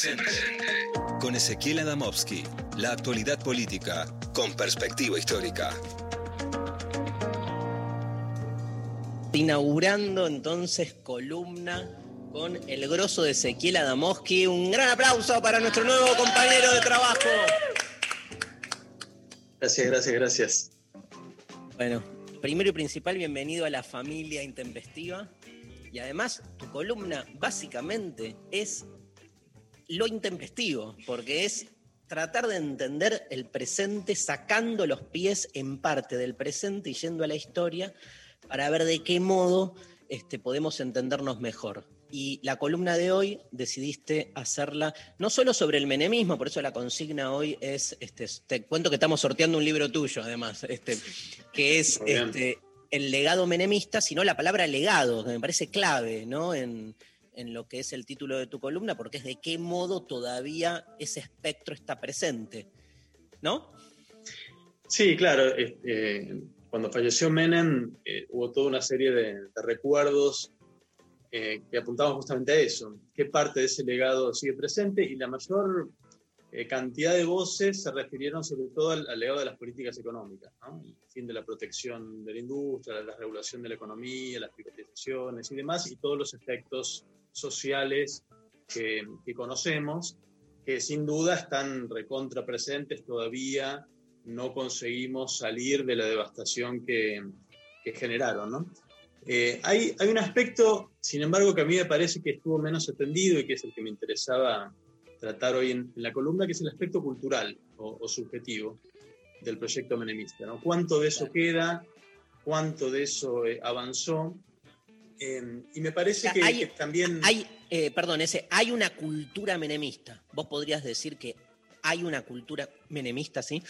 Presente. Con Ezequiel Adamovsky. La actualidad política con perspectiva histórica. Inaugurando entonces columna con el grosso de Ezequiel Adamovsky. Un gran aplauso para nuestro nuevo compañero de trabajo. Gracias, gracias, gracias. Bueno, primero y principal, bienvenido a la familia intempestiva. Y además, tu columna básicamente es lo intempestivo, porque es tratar de entender el presente sacando los pies en parte del presente y yendo a la historia para ver de qué modo este, podemos entendernos mejor. Y la columna de hoy decidiste hacerla no solo sobre el menemismo, por eso la consigna hoy es, este, te cuento que estamos sorteando un libro tuyo además, este, que es este, el legado menemista, sino la palabra legado, que me parece clave ¿no? en, en lo que es el título de tu columna, porque es de qué modo todavía ese espectro está presente. ¿No? Sí, claro. este, cuando falleció Menem eh, hubo toda una serie de, recuerdos eh, que apuntaban justamente a eso. ¿Qué parte de ese legado sigue presente? Y la mayor eh, cantidad de voces se refirieron sobre todo al, legado de las políticas económicas, ¿no? el fin de la protección de la industria, la regulación de la economía, las privatizaciones y demás, y todos los efectos sociales que, conocemos, que sin duda están recontra presentes todavía, no conseguimos salir de la devastación que, generaron. ¿no? Eh, hay, hay un aspecto, sin embargo, que a mí me parece que estuvo menos atendido y que es el que me interesaba tratar hoy en, la columna, que es el aspecto cultural o, o subjetivo del proyecto menemista. ¿no? ¿Cuánto de eso queda? ¿Cuánto de eso eh, avanzó? Eh, y me parece que, hay, que también... Hay, eh, perdón, ese, hay una cultura menemista. Vos podrías decir que hay una cultura menemista, ¿sí?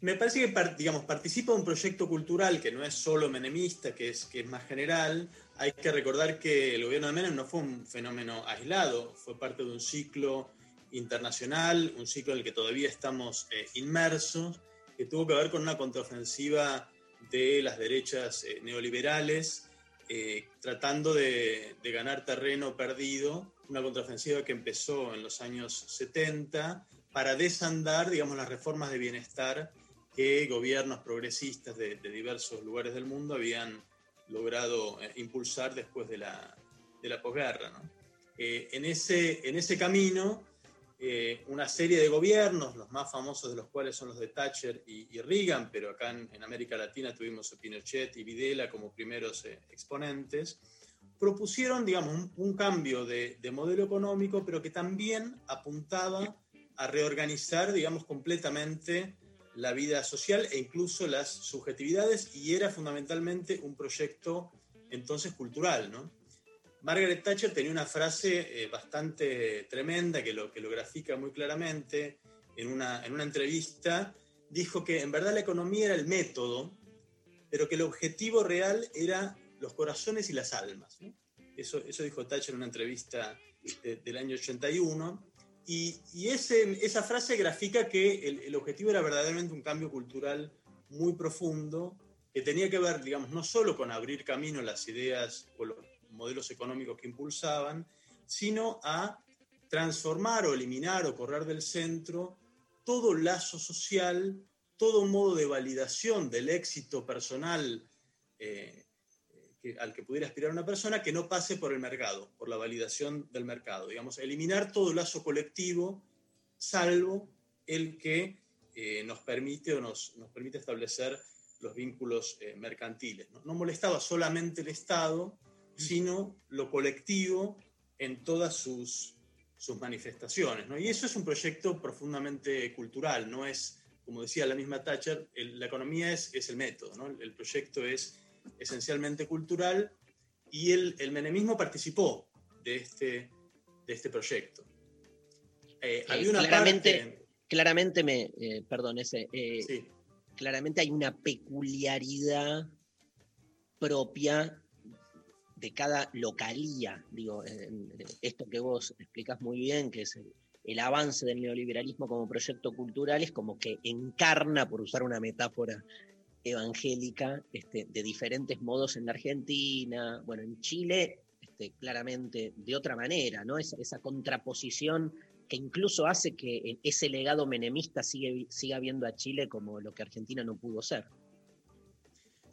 Me parece que digamos, participa de un proyecto cultural que no es solo menemista, que es, que es más general. Hay que recordar que el gobierno de Menem no fue un fenómeno aislado, fue parte de un ciclo internacional, un ciclo en el que todavía estamos eh, inmersos, que tuvo que ver con una contraofensiva de las derechas eh, neoliberales, eh, tratando de, ganar terreno perdido, una contraofensiva que empezó en los años 70 para desandar, digamos, las reformas de bienestar que gobiernos progresistas de, diversos lugares del mundo habían logrado eh, impulsar después de la, de la posguerra. Eh, en, ese, en ese camino, eh, una serie de gobiernos, los más famosos de los cuales son los de Thatcher y, y Reagan, pero acá en, en América Latina tuvimos a Pinochet y Videla como primeros eh, exponentes, propusieron, digamos, un, cambio de, de modelo económico, pero que también apuntaba a reorganizar, digamos, completamente la vida social e incluso las subjetividades, y era fundamentalmente un proyecto entonces cultural, ¿no? Margaret Thatcher tenía una frase eh, bastante tremenda que lo, que lo grafica muy claramente en una, en una entrevista. Dijo que en verdad la economía era el método, pero que el objetivo real era los corazones y las almas. Eso, eso dijo Thatcher en una entrevista de- del año 81. Y, y ese, esa frase grafica que el, el objetivo era verdaderamente un cambio cultural muy profundo, que tenía que ver, digamos, no solo con abrir camino a las ideas modelos económicos que impulsaban, sino a transformar o eliminar o correr del centro todo lazo social, todo modo de validación del éxito personal eh, al que pudiera aspirar una persona que no pase por el mercado, por la validación del mercado. Digamos, eliminar todo lazo colectivo, salvo el que eh, nos permite o nos, nos permite establecer los vínculos eh, mercantiles. No molestaba solamente el Estado, sino lo colectivo en todas sus, sus manifestaciones. ¿no? Y eso es un proyecto profundamente cultural, no es, como decía la misma Thatcher, el- la economía es, es el método, ¿no? el proyecto es esencialmente cultural y el, el menemismo participó de este, de este proyecto. Eh, Eh, había una claramente, parte... claramente me, eh, perdón, ese, eh, claramente hay una peculiaridad propia de cada localía. Digo, en esto que vos explicás muy bien, que es el, avance del neoliberalismo como proyecto cultural, es como que encarna, por usar una metáfora evangélica, este, de diferentes modos en la Argentina. Bueno, en Chile este, claramente de otra manera, ¿no? Esa, esa contraposición que incluso hace que ese legado menemista siga viendo a Chile como lo que Argentina no pudo ser.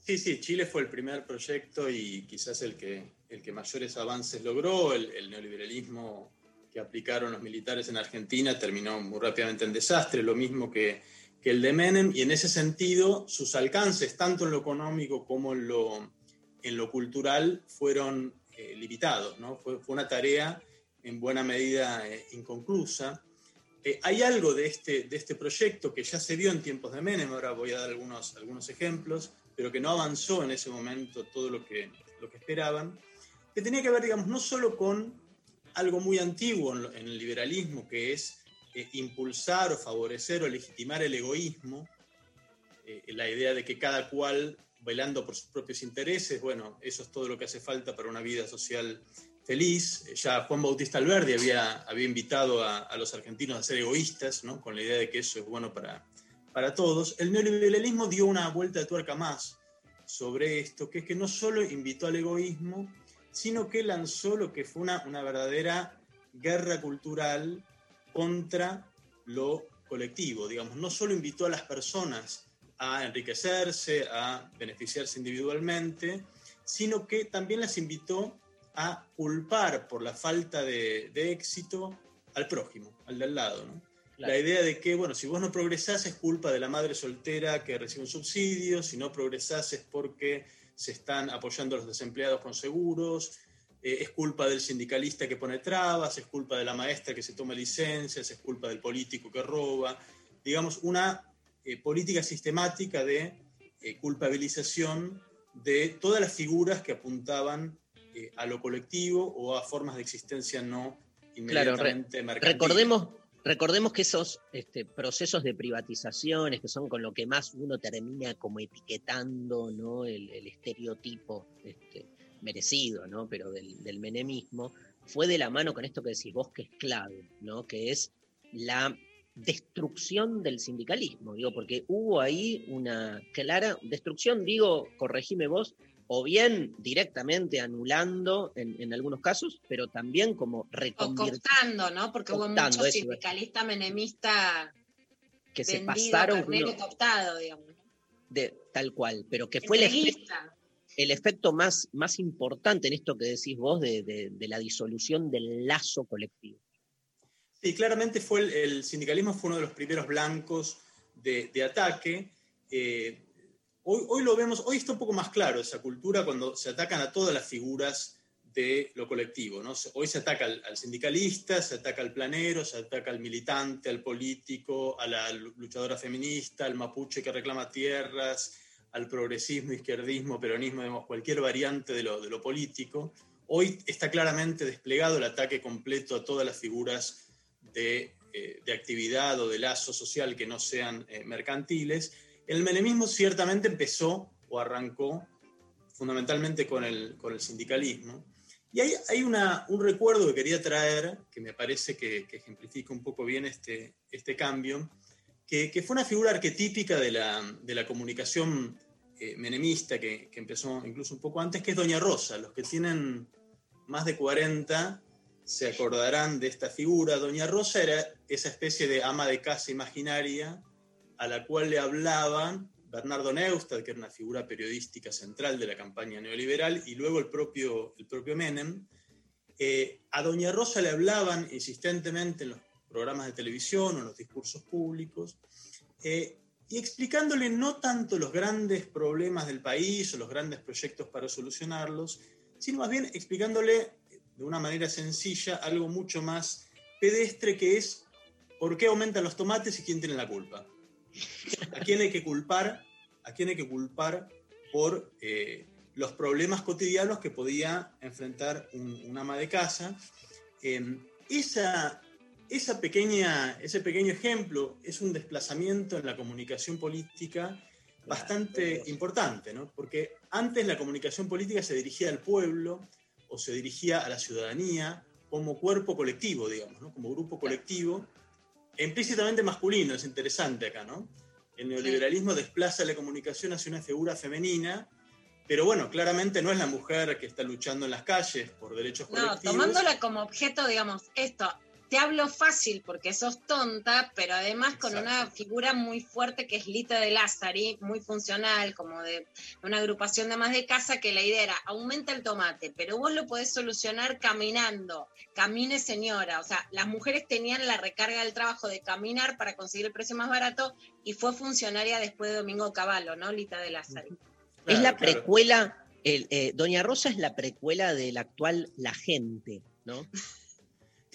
Sí, sí, Chile fue el primer proyecto y quizás el que, el que mayores avances logró. El, neoliberalismo que aplicaron los militares en Argentina terminó muy rápidamente en desastre, lo mismo que, que el de Menem, y en ese sentido sus alcances, tanto en lo económico como en lo, en lo cultural, fueron eh, limitados. ¿no? Fue, fue una tarea en buena medida eh, inconclusa. Eh, hay algo de este, de este proyecto que ya se vio en tiempos de Menem, ahora voy a dar algunos, algunos ejemplos, pero que no avanzó en ese momento todo lo que, lo que esperaban, que tenía que ver, digamos, no solo con algo muy antiguo en, el liberalismo, que es eh, impulsar o favorecer o legitimar el egoísmo, eh, la idea de que cada cual, velando por sus propios intereses, bueno, eso es todo lo que hace falta para una vida social feliz. Eh, Ya Juan Bautista Alberdi había, había invitado a, a los argentinos a ser egoístas, ¿no? con la idea de que eso es bueno para, para todos. El neoliberalismo dio una vuelta de tuerca más sobre esto, que es que no solo invitó al egoísmo, sino que lanzó lo que fue una, una verdadera guerra cultural contra lo colectivo. Digamos, no solo invitó a las personas a enriquecerse, a beneficiarse individualmente, sino que también las invitó a culpar por la falta de, de éxito al prójimo, al de al lado. ¿no? La idea de que, bueno, si vos no progresás es culpa de la madre soltera que recibe un subsidio, si no progresás es porque se están apoyando a los desempleados con seguros, eh, es culpa del sindicalista que pone trabas, es culpa de la maestra que se toma licencias, es culpa del político que roba. Digamos, una eh, política sistemática de eh, culpabilización de todas las figuras que apuntaban a lo colectivo o a formas de existencia no Claro, re- inmediatamente mercantiles. recordemos, recordemos que esos este, procesos de privatizaciones, que son con lo que más uno termina como etiquetando ¿no? el, estereotipo este, merecido, ¿no? pero del, del menemismo, fue de la mano con esto que decís vos, que es clave, ¿no? que es la destrucción del sindicalismo, digo, porque hubo ahí una clara destrucción, digo, corregime vos, o bien directamente anulando en, en algunos casos, pero también como O reconvirtiendo cooptando, ¿no? Porque hubo muchos sindicalistas menemistas que se pasaron uno- cooptado, digamos. de tal cual, pero que fue el, efecto- el efecto más, más importante en esto que decís vos de, de- de la disolución del lazo colectivo. Sí, claramente fue el, el sindicalismo fue uno de los primeros blancos de, de ataque. Eh, hoy, lo vemos, hoy está un poco más claro esa cultura cuando se atacan a todas las figuras de lo colectivo. Hoy se ataca al, al sindicalista, se ataca al planero, se ataca al militante, al político, a la luchadora feminista, al mapuche que reclama tierras, al progresismo, izquierdismo, peronismo, digamos, cualquier variante de lo, político. Hoy está claramente desplegado el ataque completo a todas las figuras de, eh, actividad o de lazo social que no sean eh, mercantiles. El menemismo ciertamente empezó o arrancó fundamentalmente con el, con el sindicalismo. Y hay, hay una- un recuerdo que quería traer, que me parece que, que ejemplifica un poco bien este, este cambio, que, que fue una figura arquetípica de la, de la comunicación eh, menemista, que, que empezó incluso un poco antes, que es Doña Rosa. Los que tienen más de 40 se acordarán de esta figura. Doña Rosa era esa especie de ama de casa imaginaria a la cual le hablaban Bernardo Neustadt, que era una figura periodística central de la campaña neoliberal, y luego el propio, el propio Menem. Eh, a Doña Rosa le hablaban insistentemente en los programas de televisión o en los discursos públicos, eh, y explicándole no tanto los grandes problemas del país o los grandes proyectos para solucionarlos, sino más bien explicándole de una manera sencilla algo mucho más pedestre que es por qué aumentan los tomates y quién tiene la culpa. ¿A quién hay que culpar? ¿A quién hay que culpar por eh, los problemas cotidianos que podía enfrentar un, un ama de casa? Eh, esa, esa pequeña, ese pequeño ejemplo es un desplazamiento en la comunicación política bastante importante, ¿no? Porque antes la comunicación política se dirigía al pueblo o se dirigía a la ciudadanía como cuerpo colectivo, digamos, ¿no? Como grupo colectivo, implícitamente masculino, es interesante acá, ¿no? El neoliberalismo desplaza la comunicación hacia una figura femenina Pero bueno, claramente no es la mujer que está luchando en las calles por derechos No, colectivos. tomándola como objeto, digamos, esto, te hablo fácil porque sos tonta, pero además con una figura muy fuerte que es Lita de Lázari, muy funcional, como de una agrupación de más de casa, que la idea era, aumenta el tomate, pero vos lo podés solucionar caminando, camine señora, o sea, las mujeres tenían la recarga del trabajo de caminar para conseguir el precio más barato y fue funcionaria después de Domingo Cavallo, ¿no? Lita de Lázari. es la precuela, el, eh, Doña Rosa es la precuela del actual La Gente, ¿no?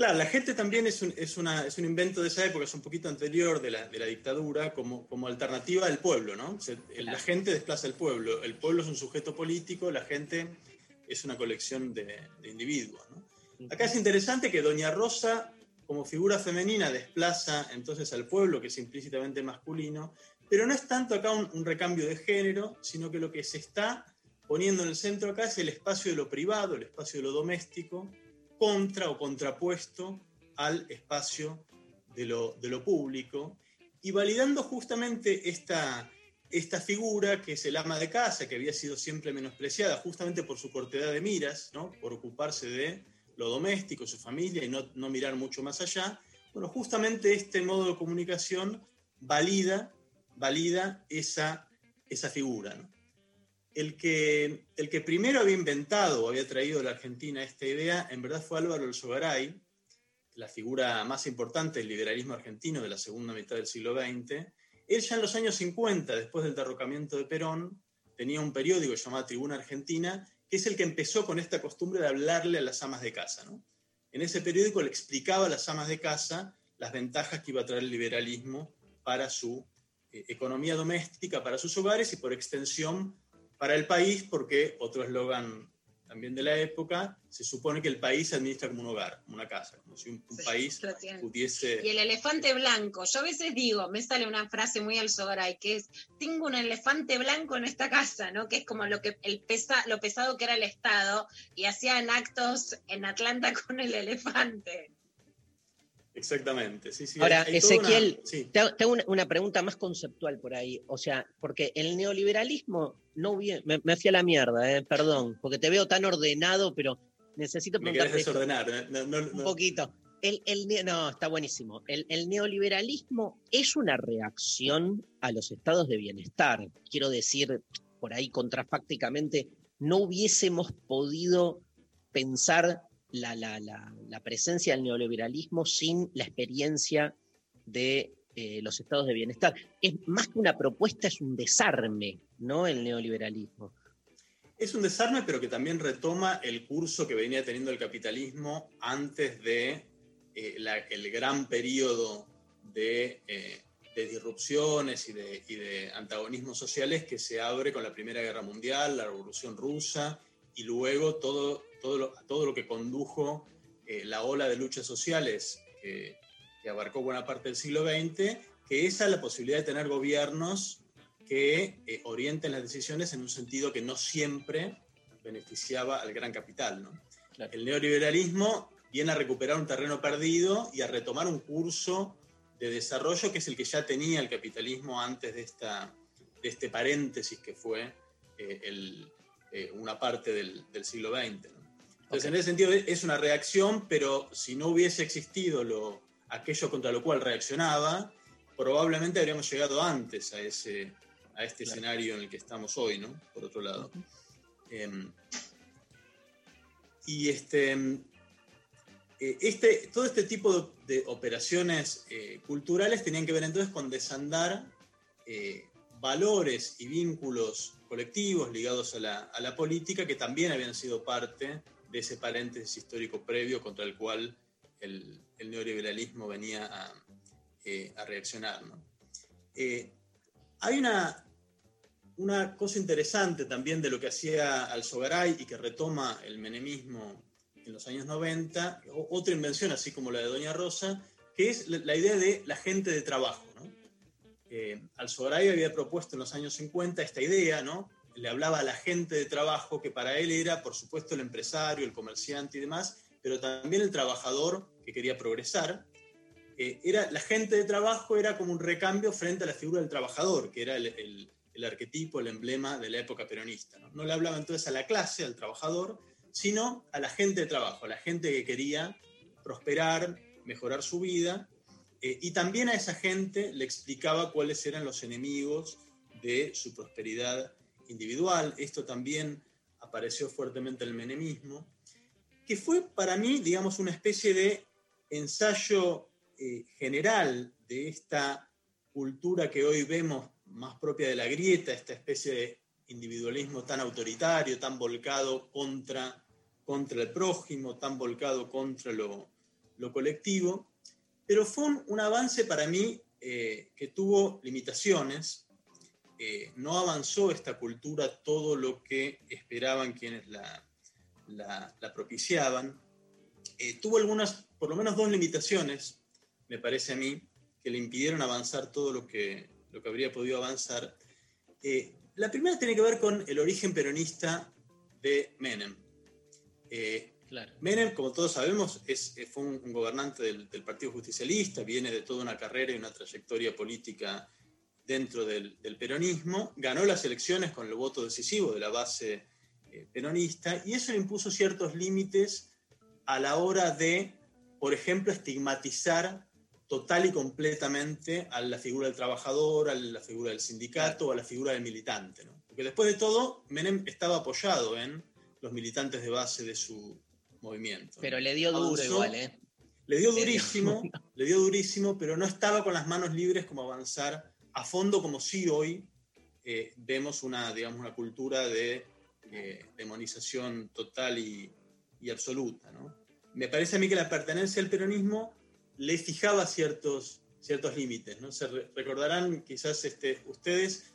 Claro, la gente también es un, es una, es un invento de esa época, es un poquito anterior de la, de la dictadura, como, como alternativa al pueblo, ¿no? O sea, el- La gente desplaza al pueblo, el pueblo es un sujeto político, la gente es una colección de, de individuos, ¿no? Acá es interesante que Doña Rosa, como figura femenina, desplaza entonces al pueblo, que es implícitamente masculino, pero no es tanto acá un, un recambio de género, sino que lo que se está poniendo en el centro acá es el espacio de lo privado, el espacio de lo doméstico, contra o contrapuesto al espacio de lo, de lo público, y validando justamente esta, esta figura que es el ama de casa, que había sido siempre menospreciada justamente por su cortedad de miras, ¿no? por ocuparse de lo doméstico, su familia y no, no mirar mucho más allá. Bueno, justamente este modo de comunicación valida, valida esa, esa figura. El, que, el que primero había inventado o había traído a la Argentina esta idea, en verdad fue Álvaro Elsogaray, la figura más importante del liberalismo argentino de la segunda mitad del siglo XX. Él ya en los años 50, después del derrocamiento de Perón, tenía un periódico llamado Tribuna Argentina, que es el que empezó con esta costumbre de hablarle a las amas de casa. En ese periódico le explicaba a las amas de casa las ventajas que iba a traer el liberalismo para su eh, economía doméstica, para sus hogares y por extensión para el país, porque otro eslogan también de la época, se supone que el país se administra como un hogar, como una casa, como si un, un país pudiese... Y el elefante blanco. Yo a veces digo, me sale una frase muy al Sogaray, que es, tengo un elefante blanco en esta casa, ¿no? Que es como lo que el pesa, lo pesado que era el Estado, y hacían actos en Atlanta con el elefante. Exactamente, sí, sí. Ahora, hay- hay toda una- Ezequiel, sí. te hago, te hago una, pregunta más conceptual por ahí. O sea, porque el neoliberalismo no. Me, me fui a la mierda, eh, perdón, porque te veo tan ordenado, pero necesito Me preguntarte. esto. desordenar. ¿eh? No, no, Un poquito. El, no, está buenísimo. El, el neoliberalismo es una reacción a los estados de bienestar. Quiero decir, por ahí contrafácticamente, no hubiésemos podido pensar la, la- la- presencia del neoliberalismo sin la experiencia de eh, los estados de bienestar. Es más que una propuesta, es un desarme, ¿no? El neoliberalismo. Es un desarme, pero que también retoma el curso que venía teniendo el capitalismo antes de eh, el gran periodo de, eh, de disrupciones y de, y de antagonismos sociales que se abre con la Primera Guerra Mundial, la Revolución Rusa y luego todo, todo, lo, todo lo que condujo eh, la ola de luchas sociales que, que abarcó buena parte del siglo XX, que esa es la posibilidad de tener gobiernos que eh, orienten las decisiones en un sentido que no siempre beneficiaba al gran capital. ¿no? El neoliberalismo viene a recuperar un terreno perdido y a retomar un curso de desarrollo que es el que ya tenía el capitalismo antes de, esta, de este paréntesis que fue eh, el, eh, una parte del, del siglo XX. ¿no? Entonces, en ese sentido es una reacción, pero si no hubiese existido lo, aquello contra lo cual reaccionaba, probablemente habríamos llegado antes a, ese, a este escenario en el que estamos hoy, ¿no? Por otro lado. Em, y este, eh, este, todo este tipo de, de operaciones eh, culturales tenían que ver entonces con desandar eh, valores y vínculos colectivos ligados a la, a la política que también habían sido parte de ese paréntesis histórico previo contra el cual el, neoliberalismo venía a, eh, reaccionar. Eh, hay una, una cosa interesante también de lo que hacía Alzogaray y que retoma el menemismo en los años 90, o- otra invención así como la de Doña Rosa, que es la idea de la gente de trabajo. ¿no? Eh, Alzogaray había propuesto en los años 50 esta idea, ¿no? Le hablaba a la gente de trabajo, que para él era, por supuesto, el empresario, el comerciante y demás, pero también el trabajador que quería progresar. Eh, era, la gente de trabajo era como un recambio frente a la figura del trabajador, que era el, el- arquetipo, el emblema de la época peronista. ¿no? no le hablaba entonces a la clase, al trabajador, sino a la gente de trabajo, a la gente que quería prosperar, mejorar su vida, eh, y también a esa gente le explicaba cuáles eran los enemigos de su prosperidad individual. Esto también apareció fuertemente en el menemismo, que fue para mí, digamos, una especie de ensayo eh, general de esta cultura que hoy vemos más propia de la grieta, esta especie de individualismo tan autoritario, tan volcado contra, contra el prójimo, tan volcado contra lo, lo colectivo, pero fue un, un avance para mí eh, que tuvo limitaciones, eh, no avanzó esta cultura todo lo que esperaban quienes la, la, la propiciaban, Eh, tuvo algunas, por lo menos dos limitaciones, me parece a mí, que le impidieron avanzar todo lo que, lo que habría podido avanzar. Eh, la primera tiene que ver con el origen peronista de Menem. Eh, Menem, como todos sabemos, es, fue un, un gobernante del, del Partido Justicialista, viene de toda una carrera y una trayectoria política dentro del, del peronismo, ganó las elecciones con el voto decisivo de la base eh, peronista y eso le impuso ciertos límites a la hora de, por ejemplo, estigmatizar total y completamente a la figura del trabajador, a la figura del sindicato o a la figura del militante. ¿no? Porque después de todo, Menem estaba apoyado en los militantes de base de su movimiento. ¿no? Pero le dio duro Avanzó- igual, ¿eh? Le dio- durísimo, le dio durísimo, pero no estaba con las manos libres como avanzar a fondo como si hoy eh, vemos una, digamos, una cultura de eh, demonización total y, absoluta. ¿no? Me parece a mí que la pertenencia al peronismo le fijaba ciertos, ciertos límites. ¿no? Se re- recordarán quizás este, ustedes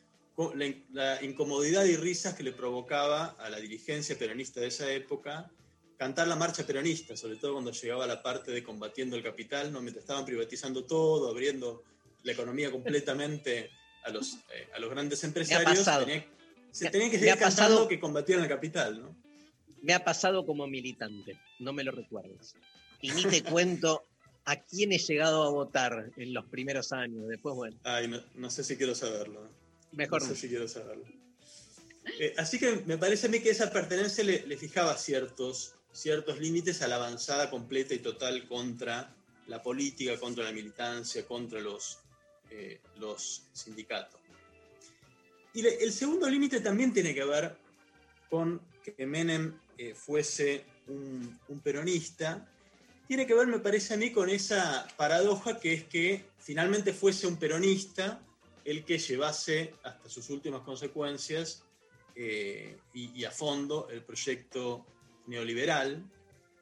la, la incomodidad y risas que le provocaba a la dirigencia peronista de esa época cantar la marcha peronista, sobre todo cuando llegaba la parte de combatiendo el capital, ¿no? mientras estaban privatizando todo, abriendo la economía completamente a los, eh, a los grandes empresarios, tenía- se tenían que seguir pasado- que combatían el capital. ¿no? Me ha pasado como militante, no me lo recuerdes. Y ni te cuento a quién he llegado a votar en los primeros años. Después, bueno, Ay, no, no sé si quiero saberlo. Mejor no. no. sé si quiero saberlo. Eh, así que me parece a mí que esa pertenencia le, le fijaba ciertos, ciertos límites a la avanzada completa y total contra la política, contra la militancia, contra los, eh, los sindicatos. Y le- el segundo límite también tiene que ver con que Menem eh, fuese un, un peronista. Tiene que ver, me parece a mí, con esa paradoja que es que finalmente fuese un peronista el que llevase hasta sus últimas consecuencias eh, y, y a fondo el proyecto neoliberal.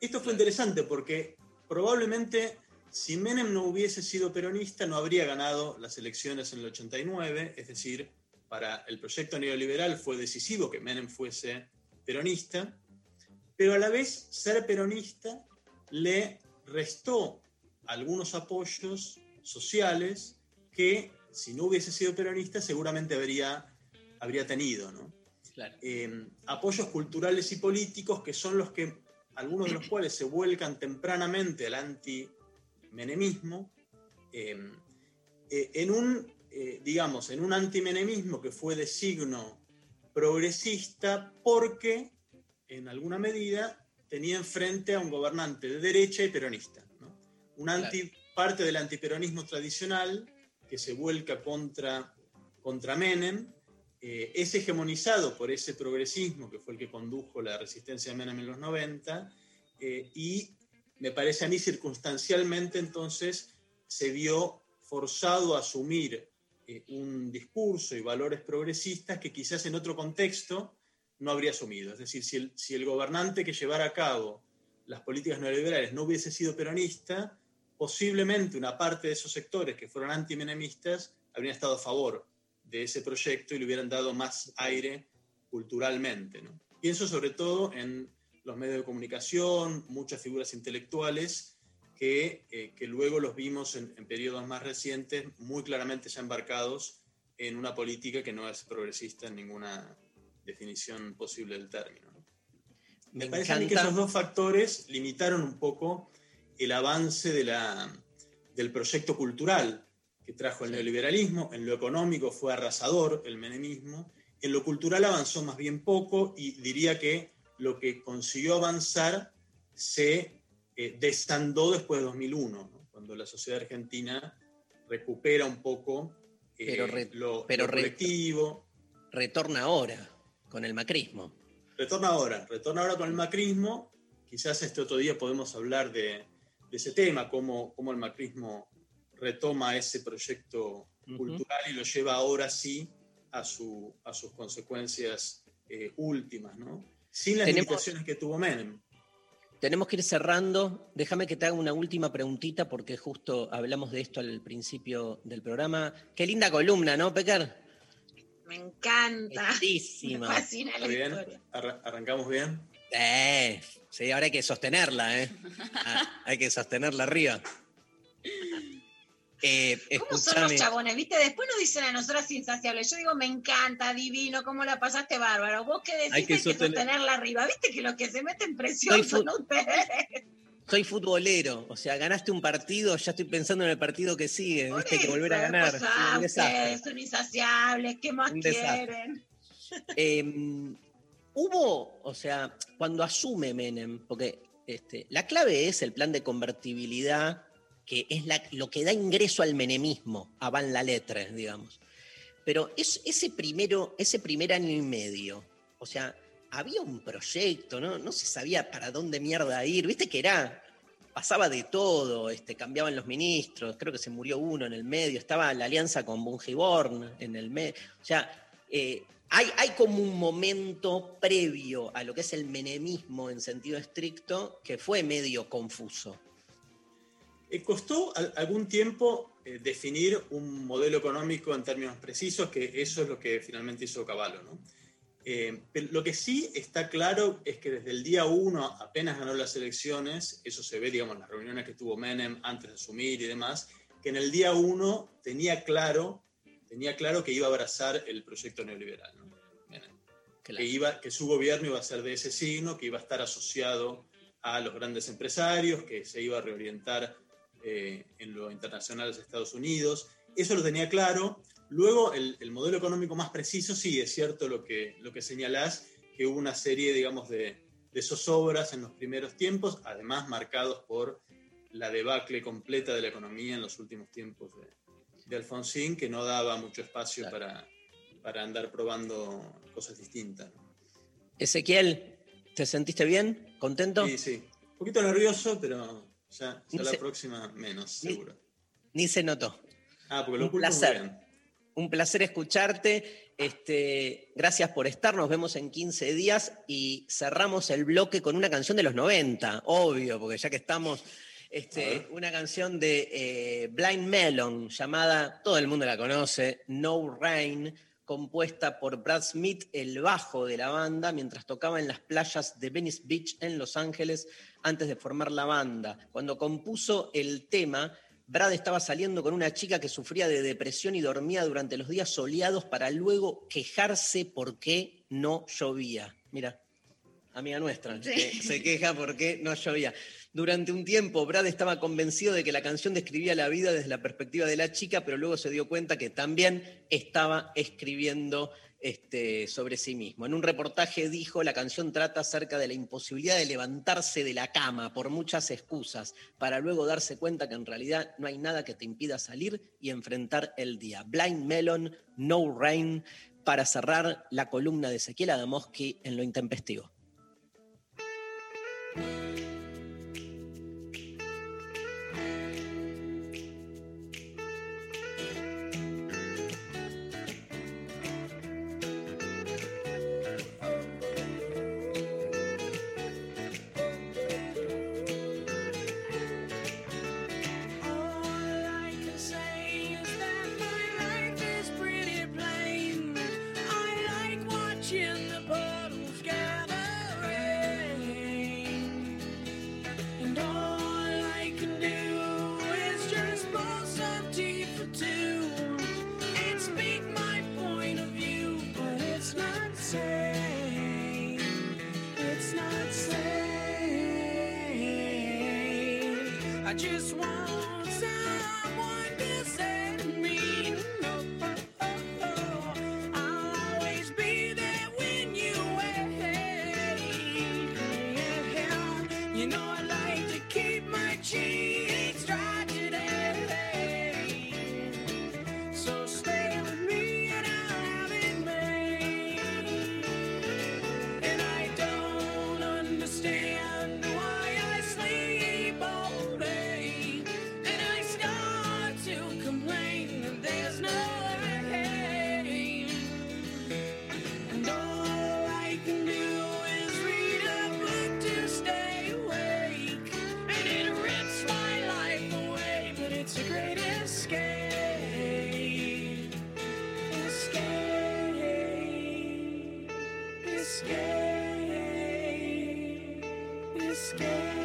Esto fue interesante porque probablemente si Menem no hubiese sido peronista no habría ganado las elecciones en el 89, es decir, para el proyecto neoliberal fue decisivo que Menem fuese peronista, pero a la vez ser peronista le restó algunos apoyos sociales que si no hubiese sido peronista seguramente habría, habría tenido, ¿no? Eh, apoyos culturales y políticos que son los que, algunos de los cuales se vuelcan tempranamente al antimenemismo, eh, eh, en un, eh, digamos, en un antimenemismo que fue de signo progresista porque, en alguna medida, tenía enfrente a un gobernante de derecha y peronista. ¿no? Un anti, parte del antiperonismo tradicional que se vuelca contra, contra Menem, eh, es hegemonizado por ese progresismo que fue el que condujo la resistencia de Menem en los 90, eh, y me parece a mí circunstancialmente entonces se vio forzado a asumir eh, un discurso y valores progresistas que quizás en otro contexto no habría asumido. Es decir, si el, gobernante que llevara a cabo las políticas neoliberales no hubiese sido peronista, posiblemente una parte de esos sectores que fueron antimenemistas habrían estado a favor de ese proyecto y le hubieran dado más aire culturalmente. ¿no? Pienso sobre todo en los medios de comunicación, muchas figuras intelectuales que, eh, que luego los vimos en, en periodos más recientes muy claramente ya embarcados en una política que no es progresista en ninguna definición posible del término. ¿no? Me, Me parece a mí que encanta. esos dos factores limitaron un poco el avance de la, del proyecto cultural que trajo el neoliberalismo, en lo económico fue arrasador el menemismo, en lo cultural avanzó más bien poco y diría que lo que consiguió avanzar se eh, desandó después de 2001, ¿no? cuando la sociedad argentina recupera un poco eh, Pero re- lo, pero lo colectivo. Retorna ahora con el macrismo. Retorna ahora, retorna ahora con el macrismo. Quizás este otro día podemos hablar de, de ese tema, cómo, cómo el macrismo retoma ese proyecto cultural y lo lleva ahora sí a, su, a sus consecuencias eh, últimas, ¿no? Sin las Tenemos- limitaciones que tuvo Menem. Tenemos que ir cerrando. Déjame que te haga una última preguntita porque justo hablamos de esto al principio del programa. Qué linda columna, ¿no, Pecar? Me encanta. Bellísima. Me fascina la ¿Está bien? Arra- ¿Arrancamos bien? Eh, sí, ahora hay que sostenerla, ¿eh? Ah, hay que sostenerla arriba. Eh, ¿Cómo son los chabones? ¿Viste? Después nos dicen a nosotras insaciables. Yo digo, me encanta, divino, cómo la pasaste bárbaro. Vos qué decís, Hay hay que que, sostener- sostenerla arriba. ¿Viste que los que se meten presión son ustedes? Soy futbolero, o sea, ganaste un partido, ya estoy pensando en el partido que sigue, viste, que volver a Eso, ganar. Sí, ah, un ustedes son insaciables, ¿qué más Un quieren? Eh, hubo, o sea, cuando asume Menem, porque este, la clave es el plan de convertibilidad, que es lo que da ingreso al menemismo, a Van la letra, digamos. Pero es, ese, primero, ese primer año y medio, o sea, había un proyecto, ¿no? No se sabía para dónde mierda ir, viste que era, pasaba de todo, este, cambiaban los ministros, creo que se murió uno en el medio, estaba la alianza con Bungiborn en el medio, o sea, eh, hay, hay como un momento previo a lo que es el menemismo en sentido estricto que fue medio confuso. Eh, costó al- algún tiempo eh, definir un modelo económico en términos precisos, que eso es lo que finalmente hizo Caballo. ¿no? Eh, pero lo que sí está claro es que desde el día uno, apenas ganó las elecciones, eso se ve, digamos, en las reuniones que tuvo Menem antes de asumir y demás, que en el día uno tenía claro, tenía claro que iba a abrazar el proyecto neoliberal. ¿no? Menem. Que, iba, que su gobierno iba a ser de ese signo, que iba a estar asociado a los grandes empresarios, que se iba a reorientar eh, en lo internacional de Estados Unidos. Eso lo tenía claro. Luego, el, el modelo económico más preciso, sí, es cierto lo que, lo que señalás, que hubo una serie, digamos, de, de zozobras en los primeros tiempos, además marcados por la debacle completa de la economía en los últimos tiempos de, de Alfonsín, que no daba mucho espacio para, para andar probando cosas distintas. ¿no? Ezequiel, ¿te sentiste bien? ¿Contento? Sí, sí. Un poquito nervioso, pero ya, la se- próxima menos, seguro. Ni se notó. Ah, porque lo Un muy placer. bien. Un placer escucharte. Este, gracias por estar. Nos vemos en 15 días y cerramos el bloque con una canción de los 90, obvio, porque ya que estamos, este, una canción de eh, Blind Melon llamada, todo el mundo la conoce, No Rain, compuesta por Brad Smith, el bajo de la banda, mientras tocaba en las playas de Venice Beach en Los Ángeles antes de formar la banda. Cuando compuso el tema, Brad estaba saliendo con una chica que sufría de depresión y dormía durante los días soleados para luego quejarse porque no llovía. Mira, amiga nuestra, Sí. que se queja porque no llovía. Durante un tiempo, Brad estaba convencido de que la canción describía la vida desde la perspectiva de la chica, pero luego se dio cuenta que también estaba escribiendo este, sobre sí mismo. En un reportaje dijo, la canción trata acerca de la imposibilidad de levantarse de la cama por muchas excusas, para luego darse cuenta que en realidad no hay nada que te impida salir y enfrentar el día. Blind Melon, No Rain, para cerrar la columna de Ezequiel Adamoski en lo intempestivo. Música escape.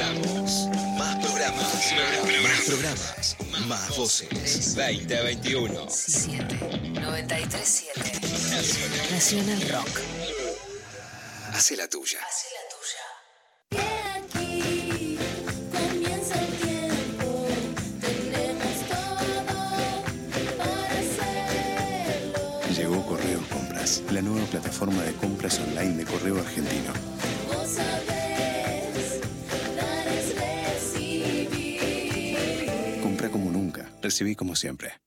Más programas. Más programas. Más voces. 2021. 937 Nacional Rock. Hace la tuya. Recibí como siempre.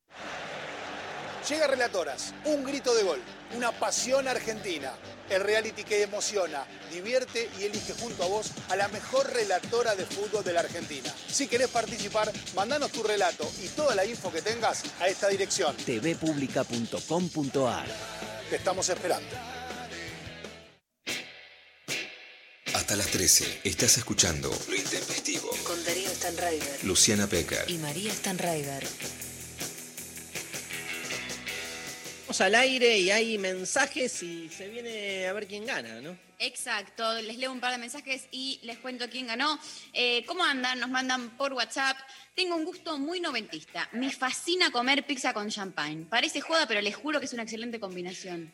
Llega Relatoras, un grito de gol, una pasión argentina. El reality que emociona, divierte y elige junto a vos a la mejor relatora de fútbol de la Argentina. Si querés participar, mandanos tu relato y toda la info que tengas a esta dirección. tvpublica.com.ar Te estamos esperando. Hasta las 13 estás escuchando Lo Intempestivo. Stanraiver Luciana Pecker. y María Stanraiver. Vamos al aire y hay mensajes y se viene a ver quién gana, ¿no? Exacto, les leo un par de mensajes y les cuento quién ganó. Eh, ¿Cómo andan? Nos mandan por WhatsApp. Tengo un gusto muy noventista. Me fascina comer pizza con champagne. Parece joda, pero les juro que es una excelente combinación.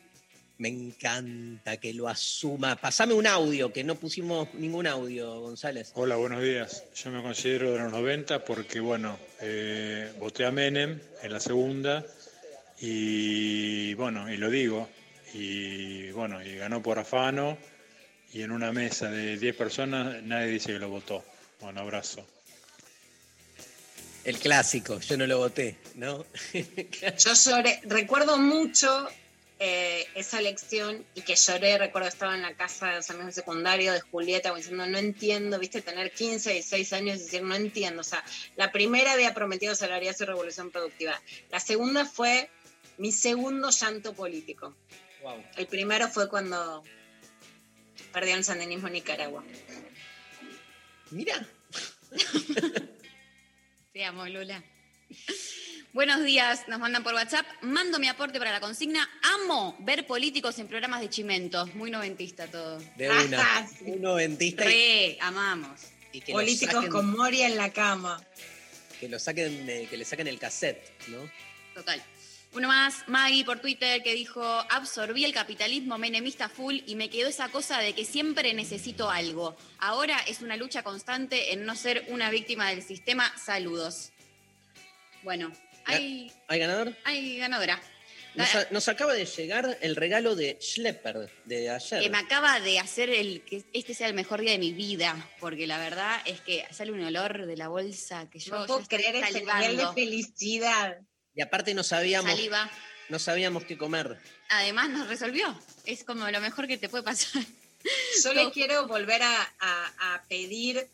Me encanta que lo asuma. Pasame un audio, que no pusimos ningún audio, González. Hola, buenos días. Yo me considero de los 90 porque, bueno, eh, voté a Menem en la segunda y, bueno, y lo digo. Y, bueno, y ganó por afano y en una mesa de 10 personas nadie dice que lo votó. Bueno, abrazo. El clásico, yo no lo voté, ¿no? Yo lloré, recuerdo mucho eh, esa elección y que lloré, recuerdo estaba en la casa de los amigos secundarios de Julieta diciendo, no entiendo, viste, tener 15, 16 años y decir, no entiendo. O sea, la primera había prometido salariazo y revolución productiva. La segunda fue mi segundo llanto político. Wow. El primero fue cuando perdió el sandinismo en Nicaragua. Mira. Te amo, Lula. Buenos días, nos mandan por WhatsApp. Mando mi aporte para la consigna. Amo ver políticos en programas de chimentos. Muy noventista todo. De una. Un noventista y Re, amamos. y que lo Políticos saquen- con Moria en la cama. que lo saquen, de- que le saquen el cassette, ¿no? Total. Uno más, Maggie por Twitter, que dijo, absorbí el capitalismo menemista full y me quedó esa cosa de que siempre necesito algo. Ahora es una lucha constante en no ser una víctima del sistema. Saludos. Bueno, hay, ¿Hay ganador? hay ganadora. Nos, a- nos acaba de llegar el regalo de Schlepper de ayer. Que me acaba de hacer el que este sea el mejor día de mi vida, porque la verdad es que sale un olor de la bolsa que yo No ya puedo estoy creer ese nivel de felicidad. Y aparte no sabíamos, Saliva. no sabíamos qué comer. Además nos resolvió. Es como lo mejor que te puede pasar. Yo le quiero volver a, a- a pedir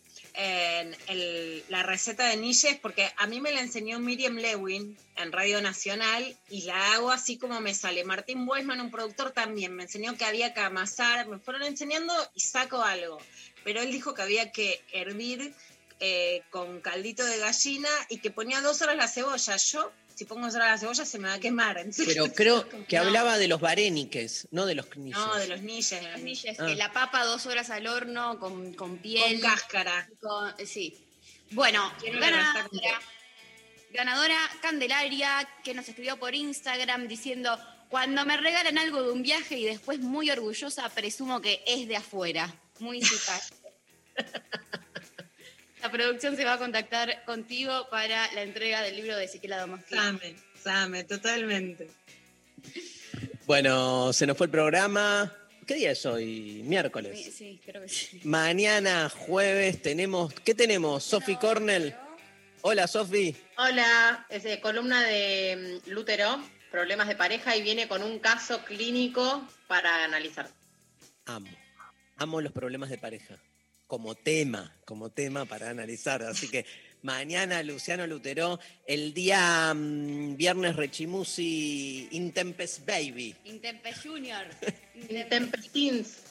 la receta de Niches porque a mí me la enseñó Miriam Lewin en Radio Nacional y la hago así como me sale. Martín Weisman, un productor, también me enseñó que había que amasar, me fueron enseñando y saco algo. Pero él dijo que había que hervir eh, con caldito de gallina y que ponía dos horas la cebolla. Yo, si pongo horas la cebolla, se me va a quemar. Entonces, Pero creo que No. hablaba de los varéniques, no de los knishes. No, de los niches. de los Ah. que la papa dos horas al horno con, con piel. Con cáscara. con- sí. Bueno, ganadora. Ganadora Candelaria, que nos escribió por Instagram diciendo, cuando me regalan algo de un viaje y después muy orgullosa, presumo que es de afuera. Muy simpático. La producción se va a contactar contigo para la entrega del libro de Ezequiel Adomosqui. Same, Same, totalmente. Bueno, se nos fue el programa. ¿Qué día es hoy? Miércoles. Sí, sí, creo que sí. Mañana, jueves, tenemos. ¿Qué tenemos? Sofi Cornell. Hola, Sofi. Hola, es de columna de mm, Lútero, problemas de pareja, y viene con un caso clínico para analizar. Amo. Amo los problemas de pareja. Como tema, como tema para analizar. Así que mañana Luciano Lutero, el día mm, viernes Rechimusi Intempes Baby. Intempe Junior. Intempes Teens.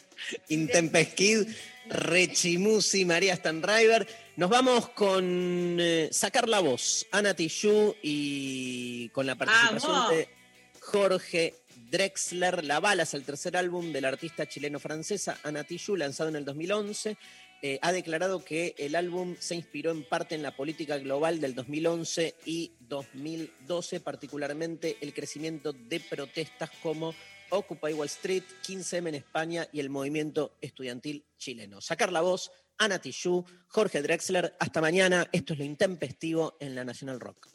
Intempes Kid, Rechimusi, María Stanriver. Nos vamos con eh, Sacar la Voz, Ana Tijoux y con la participación ¡Vamos! de Jorge Drexler. La Bala es el tercer álbum de la artista chileno-francesa Ana Tijoux, lanzado en el 2011. Eh, ha declarado que el álbum se inspiró en parte en la política global del 2011 y 2012, particularmente el crecimiento de protestas como Occupy Wall Street, 15M en España y el movimiento estudiantil chileno. Sacar la voz, Ana Tijoux, Jorge Drexler. Hasta mañana. Esto es lo intempestivo en la National Rock.